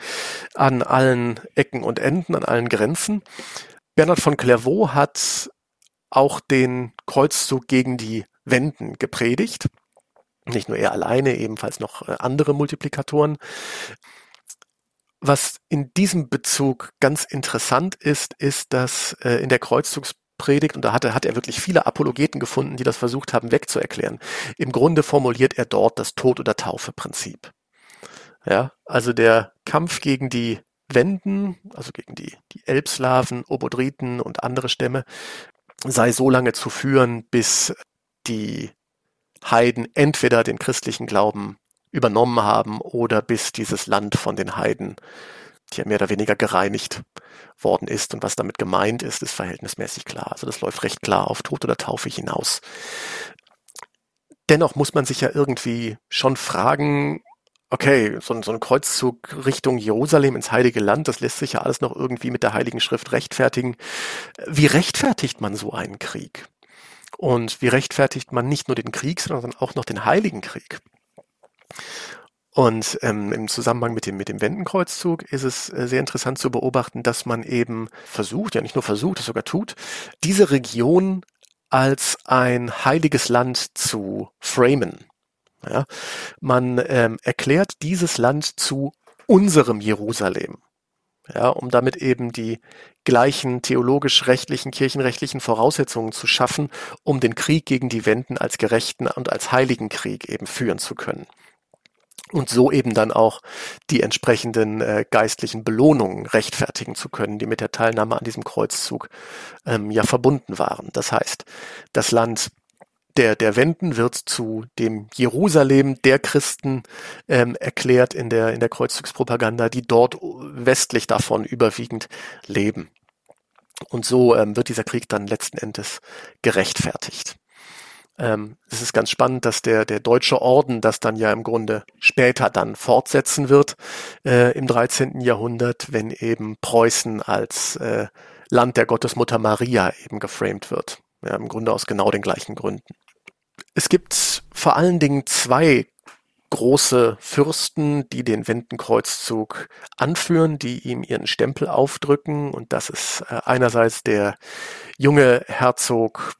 an allen Ecken und Enden, an allen Grenzen. Bernhard von Clairvaux hat auch den Kreuzzug gegen die Wenden gepredigt. Nicht nur er alleine, ebenfalls noch äh, andere Multiplikatoren. Was in diesem Bezug ganz interessant ist, ist, dass äh, in der Kreuzzugspredigt, und da hat er, hat er wirklich viele Apologeten gefunden, die das versucht haben wegzuerklären. Im Grunde formuliert er dort das Tod- oder Taufe-Prinzip. Ja, also der Kampf gegen die Wenden, also gegen die, die Elbslawen, Obodriten und andere Stämme, sei so lange zu führen, bis die Heiden entweder den christlichen Glauben übernommen haben oder bis dieses Land von den Heiden ja mehr oder weniger gereinigt worden ist. Und was damit gemeint ist, ist verhältnismäßig klar. Also das läuft recht klar auf Tod oder Taufe hinaus. Dennoch muss man sich ja irgendwie schon fragen, okay, so, so ein Kreuzzug Richtung Jerusalem ins Heilige Land, das lässt sich ja alles noch irgendwie mit der Heiligen Schrift rechtfertigen. Wie rechtfertigt man so einen Krieg? Und wie rechtfertigt man nicht nur den Krieg, sondern auch noch den Heiligen Krieg? Und ähm, im Zusammenhang mit dem, mit dem Wendenkreuzzug ist es äh, sehr interessant zu beobachten, dass man eben versucht, ja nicht nur versucht, es sogar tut, diese Region als ein heiliges Land zu framen. Ja? Man ähm, erklärt dieses Land zu unserem Jerusalem ja, um damit eben die gleichen theologisch-rechtlichen, kirchenrechtlichen Voraussetzungen zu schaffen, um den Krieg gegen die Wenden als gerechten und als heiligen Krieg eben führen zu können. Und so eben dann auch die entsprechenden äh, geistlichen Belohnungen rechtfertigen zu können, die mit der Teilnahme an diesem Kreuzzug ähm, ja verbunden waren. Das heißt, das Land der, der Wenden wird zu dem Jerusalem der Christen ähm, erklärt in der, in der Kreuzzugspropaganda, die dort westlich davon überwiegend leben. Und so ähm, wird dieser Krieg dann letzten Endes gerechtfertigt. Ähm, es ist ganz spannend, dass der, der deutsche Orden das dann ja im Grunde später dann fortsetzen wird äh, im 13. Jahrhundert, wenn eben Preußen als äh, Land der Gottesmutter Maria eben geframed wird. Ja, Im Grunde aus genau den gleichen Gründen. Es gibt vor allen Dingen zwei große Fürsten, die den Wendenkreuzzug anführen, die ihm ihren Stempel aufdrücken. Und das ist äh, einerseits der junge Herzog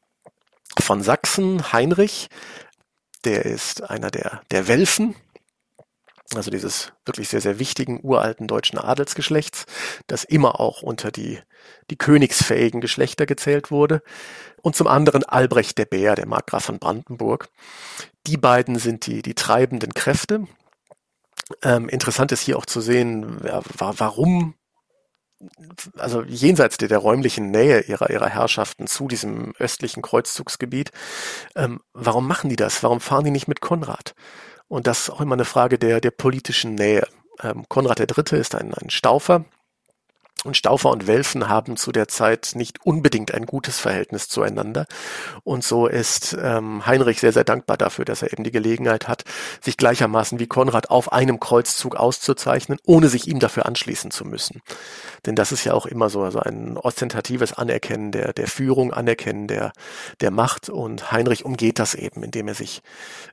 von Sachsen, Heinrich. Der ist einer der, der Welfen, also dieses wirklich sehr, sehr wichtigen uralten deutschen Adelsgeschlechts, das immer auch unter die, die königsfähigen Geschlechter gezählt wurde. Und zum anderen Albrecht der Bär, der Markgraf von Brandenburg. Die beiden sind die, die treibenden Kräfte. Ähm, interessant ist hier auch zu sehen, warum also jenseits der, der, räumlichen Nähe ihrer, ihrer Herrschaften zu diesem östlichen Kreuzzugsgebiet, ähm, warum machen die das? Warum fahren die nicht mit Konrad? Und das ist auch immer eine Frage der, der politischen Nähe. Ähm, Konrad III. ist ein, ein Staufer. Und Staufer und Welfen haben zu der Zeit nicht unbedingt ein gutes Verhältnis zueinander. Und so ist ähm, Heinrich sehr, sehr dankbar dafür, dass er eben die Gelegenheit hat, sich gleichermaßen wie Konrad auf einem Kreuzzug auszuzeichnen, ohne sich ihm dafür anschließen zu müssen. Denn das ist ja auch immer so also ein ostentatives Anerkennen der, der Führung, Anerkennen der, der Macht. Und Heinrich umgeht das eben, indem er sich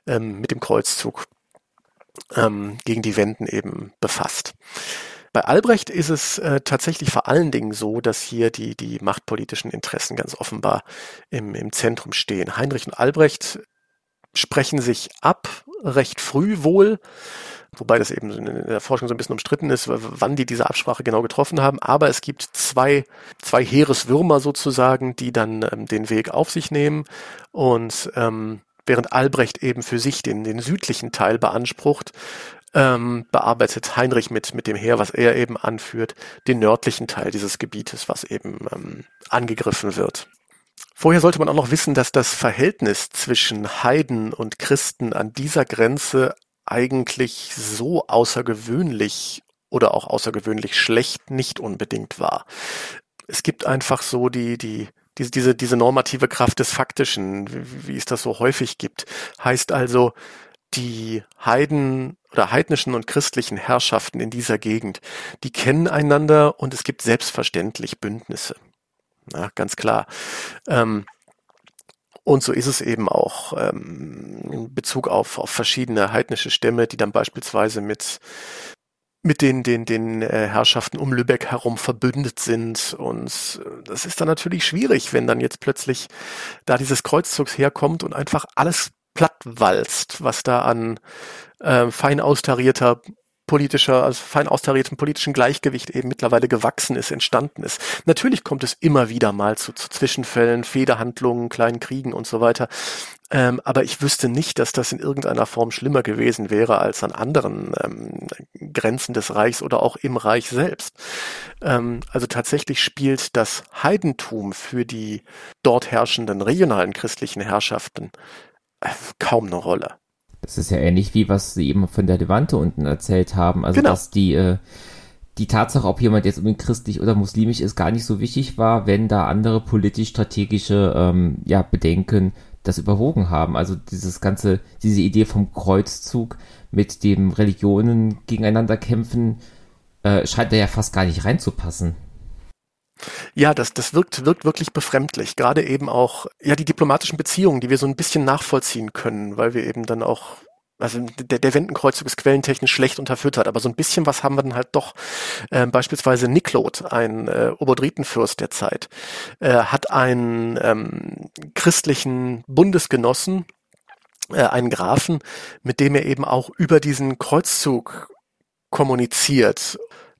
ähm, mit dem Kreuzzug ähm, gegen die Wenden eben befasst. Bei Albrecht ist es äh, tatsächlich vor allen Dingen so, dass hier die, die machtpolitischen Interessen ganz offenbar im, im Zentrum stehen. Heinrich und Albrecht sprechen sich ab, recht früh wohl wobei das eben in der Forschung so ein bisschen umstritten ist, wann die diese Absprache genau getroffen haben. Aber es gibt zwei, zwei Heereswürmer sozusagen, die dann ähm, den Weg auf sich nehmen und ähm, während Albrecht eben für sich den, den südlichen Teil beansprucht, ähm, bearbeitet Heinrich mit, mit dem Heer, was er eben anführt, den nördlichen Teil dieses Gebietes, was eben ähm, angegriffen wird. Vorher sollte man auch noch wissen, dass das Verhältnis zwischen Heiden und Christen an dieser Grenze eigentlich so außergewöhnlich oder auch außergewöhnlich schlecht nicht unbedingt war. Es gibt einfach so die, die, diese, diese, diese normative Kraft des Faktischen, wie, wie es das so häufig gibt. Heißt also, die Heiden oder heidnischen und christlichen Herrschaften in dieser Gegend, die kennen einander und es gibt selbstverständlich Bündnisse. Ja, ganz klar. Ähm, und so ist es eben auch ähm, in Bezug auf, auf verschiedene heidnische Stämme, die dann beispielsweise mit mit den, den, den äh, Herrschaften um Lübeck herum verbündet sind. Und äh, das ist dann natürlich schwierig, wenn dann jetzt plötzlich da dieses Kreuzzugs herkommt und einfach alles plattwalzt, was da an äh, fein austarierter politischer, also fein austariertem politischen Gleichgewicht eben mittlerweile gewachsen ist, entstanden ist. Natürlich kommt es immer wieder mal zu, zu Zwischenfällen, Federhandlungen, kleinen Kriegen und so weiter. Ähm, aber ich wüsste nicht, dass das in irgendeiner Form schlimmer gewesen wäre als an anderen ähm, Grenzen des Reichs oder auch im Reich selbst. Ähm, also tatsächlich spielt das Heidentum für die dort herrschenden regionalen christlichen Herrschaften kaum eine Rolle. Das ist ja ähnlich wie was Sie eben von der Levante unten erzählt haben. Also genau. dass die äh, die Tatsache, ob jemand jetzt unbedingt christlich oder muslimisch ist, gar nicht so wichtig war, wenn da andere politisch-strategische ähm, ja, Bedenken das überwogen haben. Also dieses ganze, diese Idee vom Kreuzzug mit dem Religionen gegeneinander kämpfen, äh, scheint da ja fast gar nicht reinzupassen. Ja, das, das wirkt, wirkt wirklich befremdlich. Gerade eben auch, ja, die diplomatischen Beziehungen, die wir so ein bisschen nachvollziehen können, weil wir eben dann auch also der, der Wendenkreuzzug ist quellentechnisch schlecht unterfüttert, aber so ein bisschen was haben wir dann halt doch. Äh, beispielsweise Niklot, ein äh, Oberdritenfürst der Zeit, äh, hat einen ähm, christlichen Bundesgenossen, äh, einen Grafen, mit dem er eben auch über diesen Kreuzzug kommuniziert.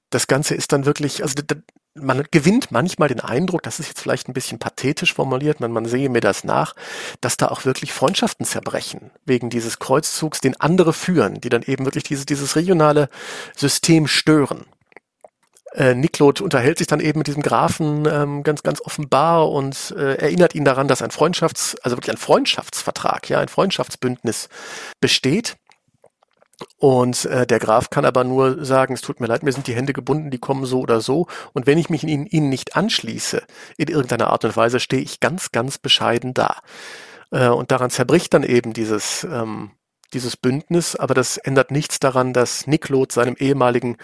Das Ganze ist dann wirklich, also man gewinnt manchmal den Eindruck, das ist jetzt vielleicht ein bisschen pathetisch formuliert, man, man sehe mir das nach, dass da auch wirklich Freundschaften zerbrechen, wegen dieses Kreuzzugs, den andere führen, die dann eben wirklich dieses, dieses regionale System stören. Äh, Niklot unterhält sich dann eben mit diesem Grafen ähm, ganz, ganz offenbar und äh, erinnert ihn daran, dass ein Freundschafts-, also wirklich ein Freundschaftsvertrag, ja, ein Freundschaftsbündnis besteht und äh, der Graf kann aber nur sagen, es tut mir leid, mir sind die Hände gebunden, die kommen so oder so. Und wenn ich mich in ihnen, ihnen nicht anschließe, in irgendeiner Art und Weise, stehe ich ganz, ganz bescheiden da. Äh, und daran zerbricht dann eben dieses, ähm, dieses Bündnis, aber das ändert nichts daran, dass Niklot seinem ehemaligen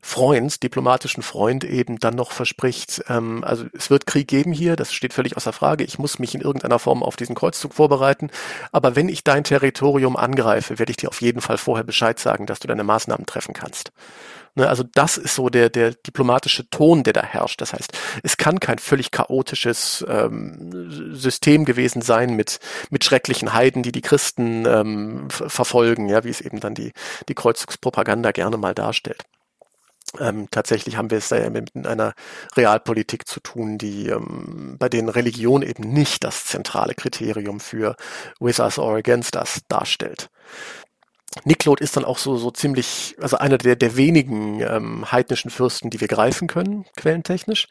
Freund, diplomatischen Freund eben dann noch verspricht, ähm, also es wird Krieg geben hier, das steht völlig außer Frage, ich muss mich in irgendeiner Form auf diesen Kreuzzug vorbereiten, aber wenn ich dein Territorium angreife, werde ich dir auf jeden Fall vorher Bescheid sagen, dass du deine Maßnahmen treffen kannst. Ne, also das ist so der, der diplomatische Ton, der da herrscht. Das heißt, es kann kein völlig chaotisches ähm, System gewesen sein mit, mit schrecklichen Heiden, die die Christen ähm, verfolgen, ja, wie es eben dann die, die Kreuzungspropaganda gerne mal darstellt. Ähm, tatsächlich haben wir es da mit einer Realpolitik zu tun, die ähm, bei denen Religion eben nicht das zentrale Kriterium für with us or against us darstellt. Niklot ist dann auch so, so ziemlich, also einer der, der wenigen ähm, heidnischen Fürsten, die wir greifen können, quellentechnisch.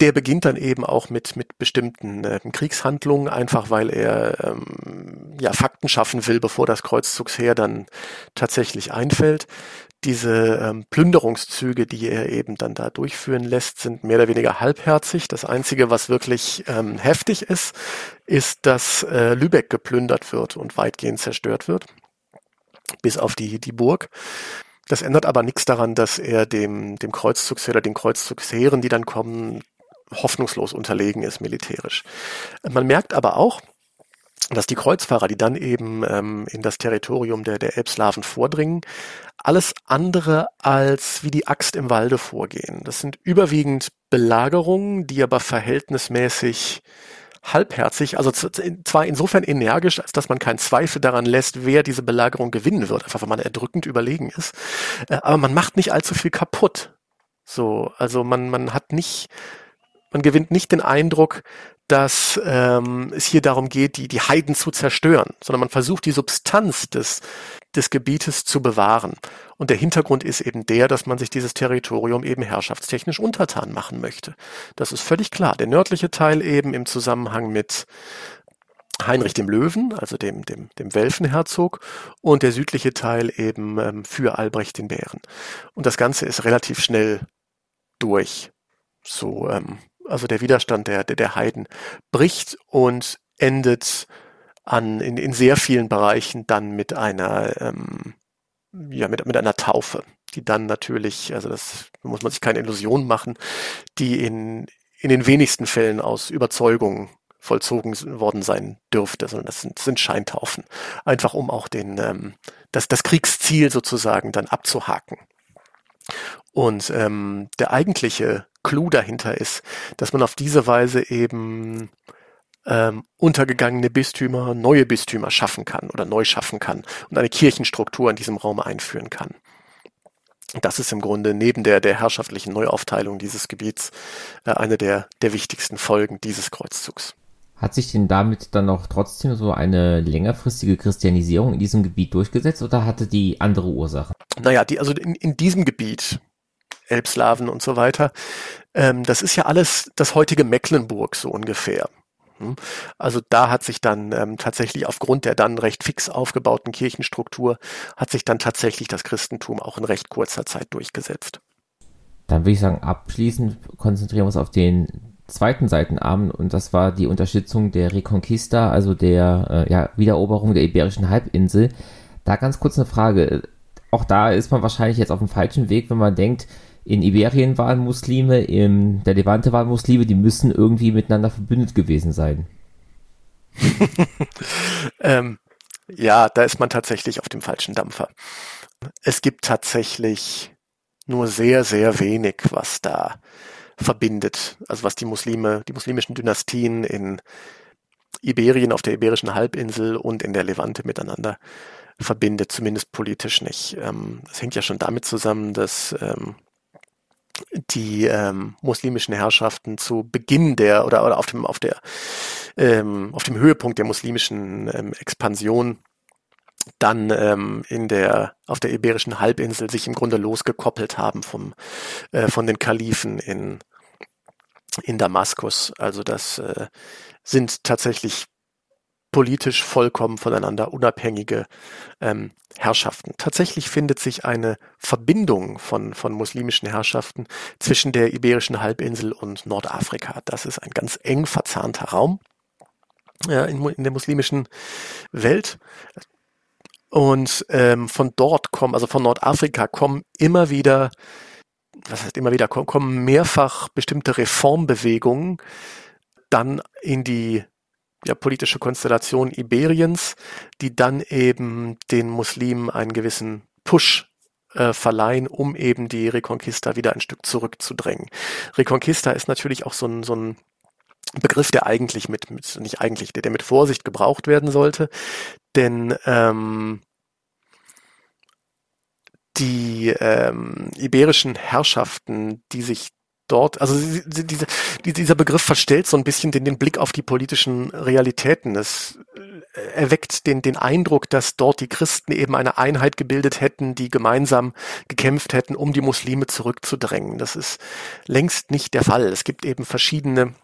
Der beginnt dann eben auch mit, mit bestimmten äh, Kriegshandlungen, einfach weil er ähm, ja, Fakten schaffen will, bevor das Kreuzzugsheer dann tatsächlich einfällt. Diese ähm, Plünderungszüge, die er eben dann da durchführen lässt, sind mehr oder weniger halbherzig. Das Einzige, was wirklich ähm, heftig ist, ist, dass äh, Lübeck geplündert wird und weitgehend zerstört wird bis auf die, die Burg. Das ändert aber nichts daran, dass er dem, dem Kreuzzugsheer oder den Kreuzzugsheeren, die dann kommen, hoffnungslos unterlegen ist militärisch. Man merkt aber auch, dass die Kreuzfahrer, die dann eben ähm, in das Territorium der, der Elbslawen vordringen, alles andere als wie die Axt im Walde vorgehen. Das sind überwiegend Belagerungen, die aber verhältnismäßig halbherzig, also zwar insofern energisch, als dass man keinen Zweifel daran lässt, wer diese Belagerung gewinnen wird, einfach weil man erdrückend überlegen ist. Äh, aber man macht nicht allzu viel kaputt. So, also man, man hat nicht, man gewinnt nicht den Eindruck, dass ähm, es hier darum geht, die, die Heiden zu zerstören, sondern man versucht die Substanz des, des Gebietes zu bewahren. Und der Hintergrund ist eben der, dass man sich dieses Territorium eben herrschaftstechnisch untertan machen möchte. Das ist völlig klar. Der nördliche Teil eben im Zusammenhang mit Heinrich dem Löwen, also dem, dem, dem Welfenherzog, und der südliche Teil eben ähm, für Albrecht den Bären. Und das Ganze ist relativ schnell durch. So, ähm, also der Widerstand der, der, der Heiden bricht und endet an, in, in sehr vielen Bereichen dann mit einer, ähm, ja, mit, mit einer Taufe, die dann natürlich, also das muss man sich keine Illusion machen, die in, in den wenigsten Fällen aus Überzeugung vollzogen worden sein dürfte, sondern das sind, das sind Scheintaufen. Einfach um auch den, ähm, das, das Kriegsziel sozusagen dann abzuhaken. Und ähm, der eigentliche Clou dahinter ist, dass man auf diese Weise eben ähm, untergegangene Bistümer, neue Bistümer schaffen kann oder neu schaffen kann und eine Kirchenstruktur in diesem Raum einführen kann. Das ist im Grunde neben der, der herrschaftlichen Neuaufteilung dieses Gebiets äh, eine der, der wichtigsten Folgen dieses Kreuzzugs. Hat sich denn damit dann auch trotzdem so eine längerfristige Christianisierung in diesem Gebiet durchgesetzt oder hatte die andere Ursachen? Naja, die, also in, in diesem Gebiet, Elbslawen und so weiter, ähm, das ist ja alles das heutige Mecklenburg so ungefähr. Hm? Also da hat sich dann ähm, tatsächlich aufgrund der dann recht fix aufgebauten Kirchenstruktur, hat sich dann tatsächlich das Christentum auch in recht kurzer Zeit durchgesetzt. Dann würde ich sagen, abschließend konzentrieren wir uns auf den zweiten Seitenarm und das war die Unterstützung der Reconquista, also der äh, ja, Wiedereroberung der Iberischen Halbinsel. Da ganz kurz eine Frage. Auch da ist man wahrscheinlich jetzt auf dem falschen Weg, wenn man denkt, in Iberien waren Muslime, in der Levante waren Muslime, die müssen irgendwie miteinander verbündet gewesen sein. ähm, ja, da ist man tatsächlich auf dem falschen Dampfer. Es gibt tatsächlich nur sehr, sehr wenig, was da verbindet. Also was die Muslime, die muslimischen Dynastien in Iberien, auf der Iberischen Halbinsel und in der Levante miteinander verbindet, zumindest politisch nicht. Ähm, das hängt ja schon damit zusammen, dass ähm, die ähm, muslimischen Herrschaften zu Beginn der oder, oder auf dem auf der ähm, auf dem Höhepunkt der muslimischen ähm, Expansion dann ähm, in der auf der iberischen Halbinsel sich im Grunde losgekoppelt haben vom äh, von den Kalifen in in Damaskus. Also das äh, sind tatsächlich politisch vollkommen voneinander unabhängige ähm, Herrschaften. Tatsächlich findet sich eine Verbindung von, von muslimischen Herrschaften zwischen der Iberischen Halbinsel und Nordafrika. Das ist ein ganz eng verzahnter Raum ja, in, in der muslimischen Welt. Und ähm, von dort kommen, also von Nordafrika kommen immer wieder, was heißt immer wieder, kommen mehrfach bestimmte Reformbewegungen dann in die ja, politische Konstellation Iberiens, die dann eben den Muslimen einen gewissen Push äh, verleihen, um eben die Reconquista wieder ein Stück zurückzudrängen. Reconquista ist natürlich auch so ein, so ein Begriff, der eigentlich mit, mit nicht eigentlich, der, der mit Vorsicht gebraucht werden sollte, denn ähm, die ähm, iberischen Herrschaften, die sich dort, also diese, dieser Begriff verstellt so ein bisschen den, den Blick auf die politischen Realitäten. Es äh, erweckt den, den Eindruck, dass dort die Christen eben eine Einheit gebildet hätten, die gemeinsam gekämpft hätten, um die Muslime zurückzudrängen. Das ist längst nicht der Fall. Es gibt eben verschiedene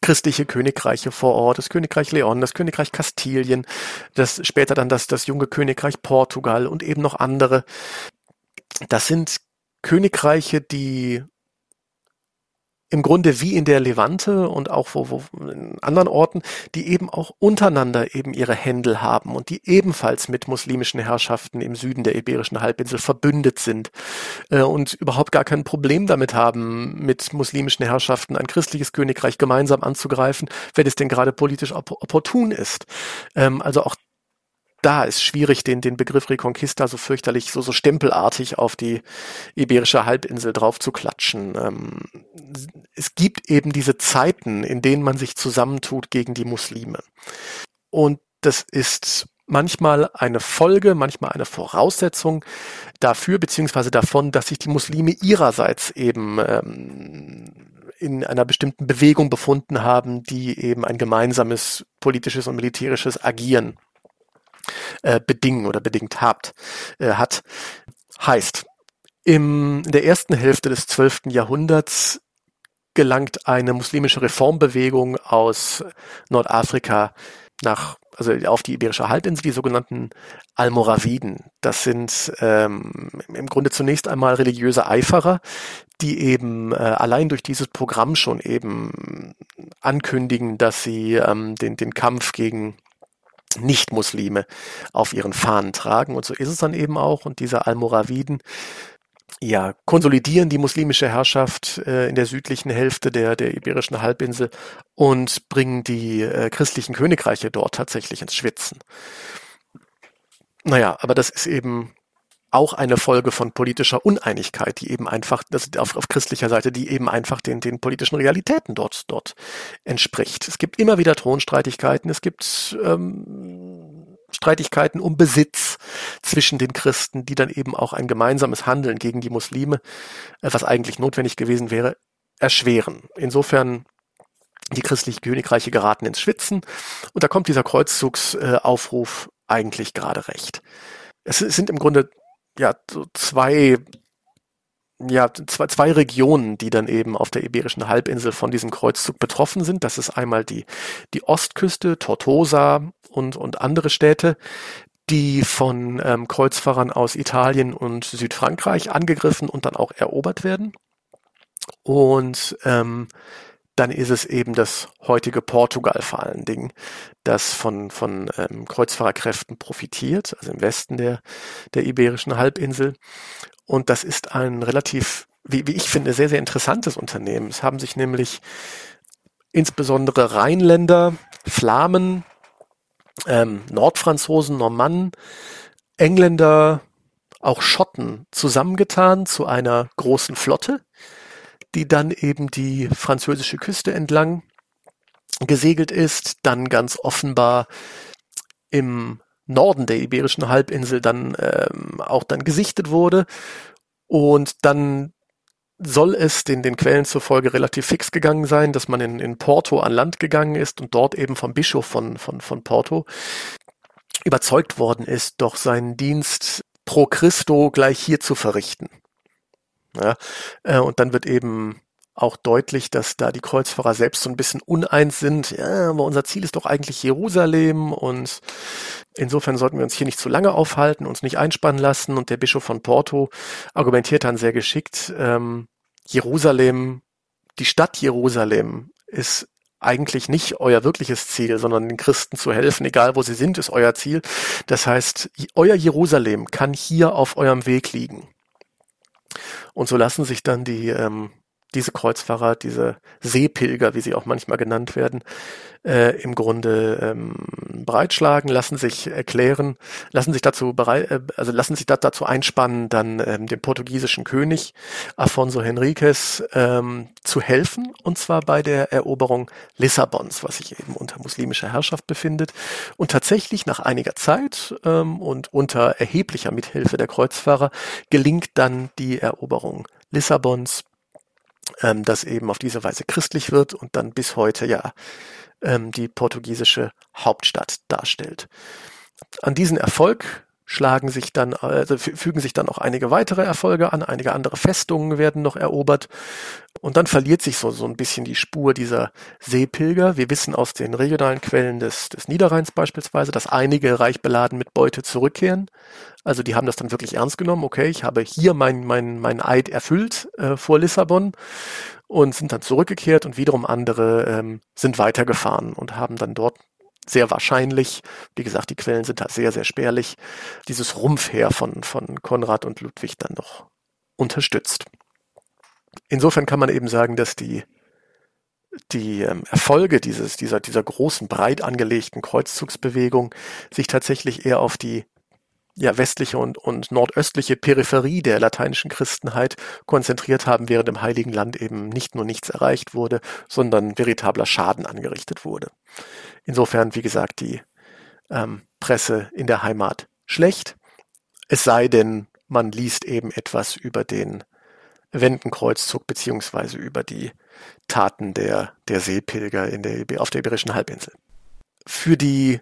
christliche Königreiche vor Ort, das Königreich Leon, das Königreich Kastilien, das später dann das, das junge Königreich Portugal und eben noch andere. Das sind Königreiche, die im Grunde wie in der Levante und auch wo, wo in anderen Orten, die eben auch untereinander eben ihre Händel haben und die ebenfalls mit muslimischen Herrschaften im Süden der Iberischen Halbinsel verbündet sind äh, und überhaupt gar kein Problem damit haben, mit muslimischen Herrschaften ein christliches Königreich gemeinsam anzugreifen, wenn es denn gerade politisch opp opportun ist. Ähm, also auch da ist schwierig, den, den Begriff Reconquista so fürchterlich, so, so stempelartig auf die Iberische Halbinsel drauf zu klatschen. Ähm, es gibt eben diese Zeiten, in denen man sich zusammentut gegen die Muslime. Und das ist manchmal eine Folge, manchmal eine Voraussetzung dafür, beziehungsweise davon, dass sich die Muslime ihrerseits eben ähm, in einer bestimmten Bewegung befunden haben, die eben ein gemeinsames politisches und militärisches Agieren äh, bedingen oder bedingt habt, äh, hat. Heißt, im, in der ersten Hälfte des 12. Jahrhunderts gelangt eine muslimische Reformbewegung aus Nordafrika nach, also auf die Iberische Halbinsel, die sogenannten Almoraviden. Das sind ähm, im Grunde zunächst einmal religiöse Eiferer, die eben äh, allein durch dieses Programm schon eben ankündigen, dass sie ähm, den, den Kampf gegen nicht-Muslime auf ihren Fahnen tragen. Und so ist es dann eben auch. Und diese Almoraviden ja, konsolidieren die muslimische Herrschaft äh, in der südlichen Hälfte der, der Iberischen Halbinsel und bringen die äh, christlichen Königreiche dort tatsächlich ins Schwitzen. Naja, aber das ist eben auch eine Folge von politischer Uneinigkeit, die eben einfach, das auf, auf christlicher Seite, die eben einfach den, den politischen Realitäten dort, dort entspricht. Es gibt immer wieder Thronstreitigkeiten, es gibt ähm, Streitigkeiten um Besitz zwischen den Christen, die dann eben auch ein gemeinsames Handeln gegen die Muslime, äh, was eigentlich notwendig gewesen wäre, erschweren. Insofern die christlichen Königreiche geraten ins Schwitzen und da kommt dieser Kreuzzugsaufruf eigentlich gerade recht. Es sind im Grunde ja so zwei ja, zwei, zwei Regionen, die dann eben auf der Iberischen Halbinsel von diesem Kreuzzug betroffen sind. Das ist einmal die, die Ostküste, Tortosa und, und andere Städte, die von ähm, Kreuzfahrern aus Italien und Südfrankreich angegriffen und dann auch erobert werden. Und ähm, dann ist es eben das heutige Portugal vor allen Dingen, das von, von ähm, Kreuzfahrerkräften profitiert, also im Westen der, der Iberischen Halbinsel. Und das ist ein relativ, wie, wie ich finde, sehr, sehr interessantes Unternehmen. Es haben sich nämlich insbesondere Rheinländer, Flamen, ähm, Nordfranzosen, Normannen, Engländer, auch Schotten zusammengetan zu einer großen Flotte die dann eben die französische Küste entlang gesegelt ist, dann ganz offenbar im Norden der Iberischen Halbinsel dann ähm, auch dann gesichtet wurde und dann soll es den, den Quellen zufolge relativ fix gegangen sein, dass man in, in Porto an Land gegangen ist und dort eben vom Bischof von, von, von Porto überzeugt worden ist, doch seinen Dienst pro Christo gleich hier zu verrichten. Ja, äh, und dann wird eben auch deutlich, dass da die Kreuzfahrer selbst so ein bisschen uneins sind. Ja, aber unser Ziel ist doch eigentlich Jerusalem und insofern sollten wir uns hier nicht zu lange aufhalten, uns nicht einspannen lassen. Und der Bischof von Porto argumentiert dann sehr geschickt, ähm, Jerusalem, die Stadt Jerusalem ist eigentlich nicht euer wirkliches Ziel, sondern den Christen zu helfen, egal wo sie sind, ist euer Ziel. Das heißt, euer Jerusalem kann hier auf eurem Weg liegen. Und so lassen sich dann die, ähm, diese Kreuzfahrer, diese Seepilger, wie sie auch manchmal genannt werden, äh, im Grunde ähm, breitschlagen, lassen sich erklären, lassen sich dazu bereit, äh, also lassen sich dazu einspannen, dann ähm, dem portugiesischen König Afonso Henriques ähm, zu helfen, und zwar bei der Eroberung Lissabons, was sich eben unter muslimischer Herrschaft befindet. Und tatsächlich nach einiger Zeit ähm, und unter erheblicher Mithilfe der Kreuzfahrer gelingt dann die Eroberung Lissabons ähm, das eben auf diese Weise christlich wird und dann bis heute ja ähm, die portugiesische Hauptstadt darstellt. An diesen Erfolg schlagen sich dann, also fügen sich dann auch einige weitere Erfolge an, einige andere Festungen werden noch erobert und dann verliert sich so, so ein bisschen die Spur dieser Seepilger. Wir wissen aus den regionalen Quellen des, des Niederrheins beispielsweise, dass einige reich beladen mit Beute zurückkehren. Also die haben das dann wirklich ernst genommen. Okay, ich habe hier mein, mein, mein Eid erfüllt äh, vor Lissabon und sind dann zurückgekehrt und wiederum andere ähm, sind weitergefahren und haben dann dort sehr wahrscheinlich, wie gesagt, die Quellen sind da sehr, sehr spärlich, dieses Rumpfheer von, von Konrad und Ludwig dann noch unterstützt. Insofern kann man eben sagen, dass die, die ähm, Erfolge dieses, dieser, dieser großen, breit angelegten Kreuzzugsbewegung sich tatsächlich eher auf die ja, westliche und, und nordöstliche Peripherie der lateinischen Christenheit konzentriert haben, während im Heiligen Land eben nicht nur nichts erreicht wurde, sondern veritabler Schaden angerichtet wurde. Insofern, wie gesagt, die ähm, Presse in der Heimat schlecht. Es sei denn, man liest eben etwas über den Wendenkreuzzug beziehungsweise über die Taten der, der Seepilger in der, auf der Iberischen Halbinsel. Für die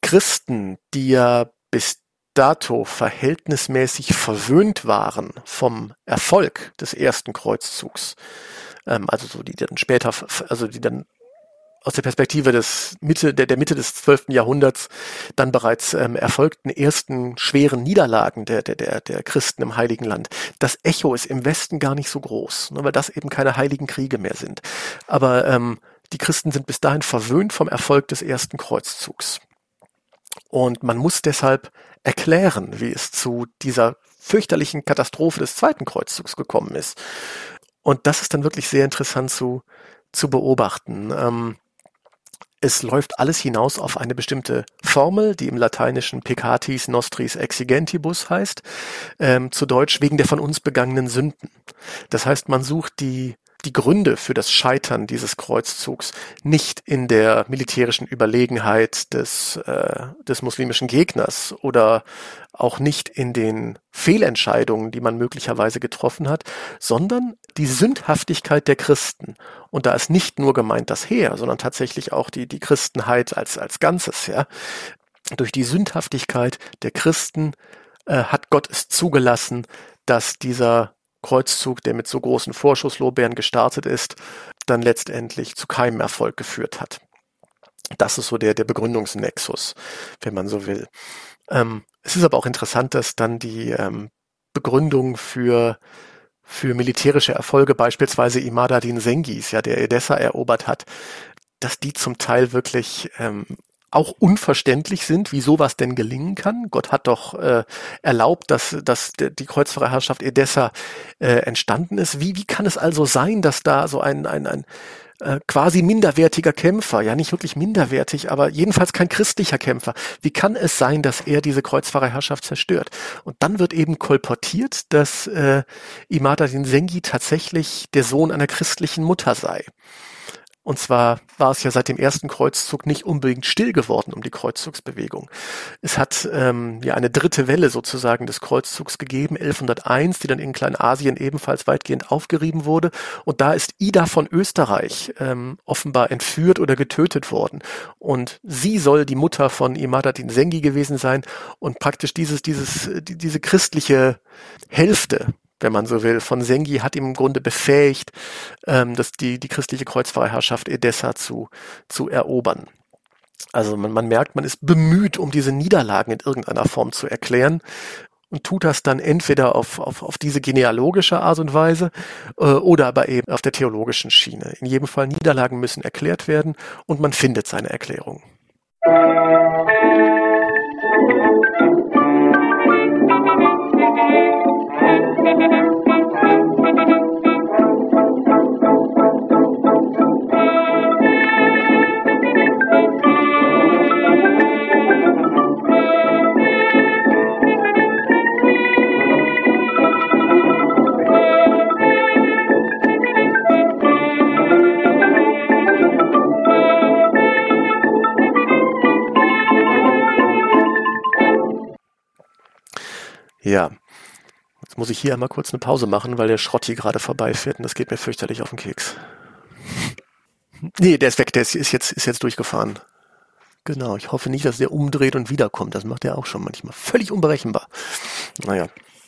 Christen, die ja bis dato verhältnismäßig verwöhnt waren vom Erfolg des ersten Kreuzzugs, ähm, also so die dann später, also die dann aus der Perspektive des Mitte, der, der Mitte des zwölften Jahrhunderts dann bereits ähm, erfolgten ersten schweren Niederlagen der, der, der, der Christen im Heiligen Land. Das Echo ist im Westen gar nicht so groß, ne, weil das eben keine heiligen Kriege mehr sind. Aber ähm, die Christen sind bis dahin verwöhnt vom Erfolg des ersten Kreuzzugs. Und man muss deshalb erklären, wie es zu dieser fürchterlichen Katastrophe des zweiten Kreuzzugs gekommen ist. Und das ist dann wirklich sehr interessant zu, zu beobachten. Ähm, es läuft alles hinaus auf eine bestimmte Formel, die im Lateinischen peccatis nostris exigentibus heißt, ähm, zu Deutsch wegen der von uns begangenen Sünden. Das heißt, man sucht die die Gründe für das Scheitern dieses Kreuzzugs nicht in der militärischen Überlegenheit des, äh, des muslimischen Gegners oder auch nicht in den Fehlentscheidungen, die man möglicherweise getroffen hat, sondern die Sündhaftigkeit der Christen. Und da ist nicht nur gemeint das Heer, sondern tatsächlich auch die, die Christenheit als, als Ganzes, ja. Durch die Sündhaftigkeit der Christen äh, hat Gott es zugelassen, dass dieser Kreuzzug, der mit so großen Vorschusslorbeeren gestartet ist, dann letztendlich zu keinem Erfolg geführt hat. Das ist so der, der Begründungsnexus, wenn man so will. Ähm, es ist aber auch interessant, dass dann die ähm, Begründung für für militärische Erfolge, beispielsweise Imada Din Sengis, ja, der Edessa erobert hat, dass die zum Teil wirklich ähm, auch unverständlich sind, wie sowas denn gelingen kann. Gott hat doch äh, erlaubt, dass, dass die Kreuzfahrerherrschaft Edessa äh, entstanden ist. Wie, wie kann es also sein, dass da so ein, ein, ein äh, quasi minderwertiger Kämpfer, ja nicht wirklich minderwertig, aber jedenfalls kein christlicher Kämpfer. Wie kann es sein, dass er diese Kreuzfahrerherrschaft zerstört? Und dann wird eben kolportiert, dass äh, Imada Sengi tatsächlich der Sohn einer christlichen Mutter sei. Und zwar war es ja seit dem ersten Kreuzzug nicht unbedingt still geworden um die Kreuzzugsbewegung. Es hat ähm, ja eine dritte Welle sozusagen des Kreuzzugs gegeben, 1101, die dann in Kleinasien ebenfalls weitgehend aufgerieben wurde. Und da ist Ida von Österreich ähm, offenbar entführt oder getötet worden. Und sie soll die Mutter von Imada Din Sengi gewesen sein und praktisch dieses, dieses, diese christliche Hälfte wenn man so will, von Sengi hat ihm im Grunde befähigt, ähm, dass die, die christliche Kreuzfahrerherrschaft Edessa zu, zu erobern. Also man, man merkt, man ist bemüht, um diese Niederlagen in irgendeiner Form zu erklären und tut das dann entweder auf, auf, auf diese genealogische Art und Weise äh, oder aber eben auf der theologischen Schiene. In jedem Fall Niederlagen müssen erklärt werden und man findet seine Erklärung. Ja, jetzt muss ich hier einmal kurz eine Pause machen, weil der Schrott hier gerade vorbeifährt und das geht mir fürchterlich auf den Keks. Nee, der ist weg, der ist, jetzt, ist jetzt durchgefahren. Genau, ich hoffe nicht, dass der umdreht und wiederkommt. Das macht er auch schon manchmal. Völlig unberechenbar. Naja.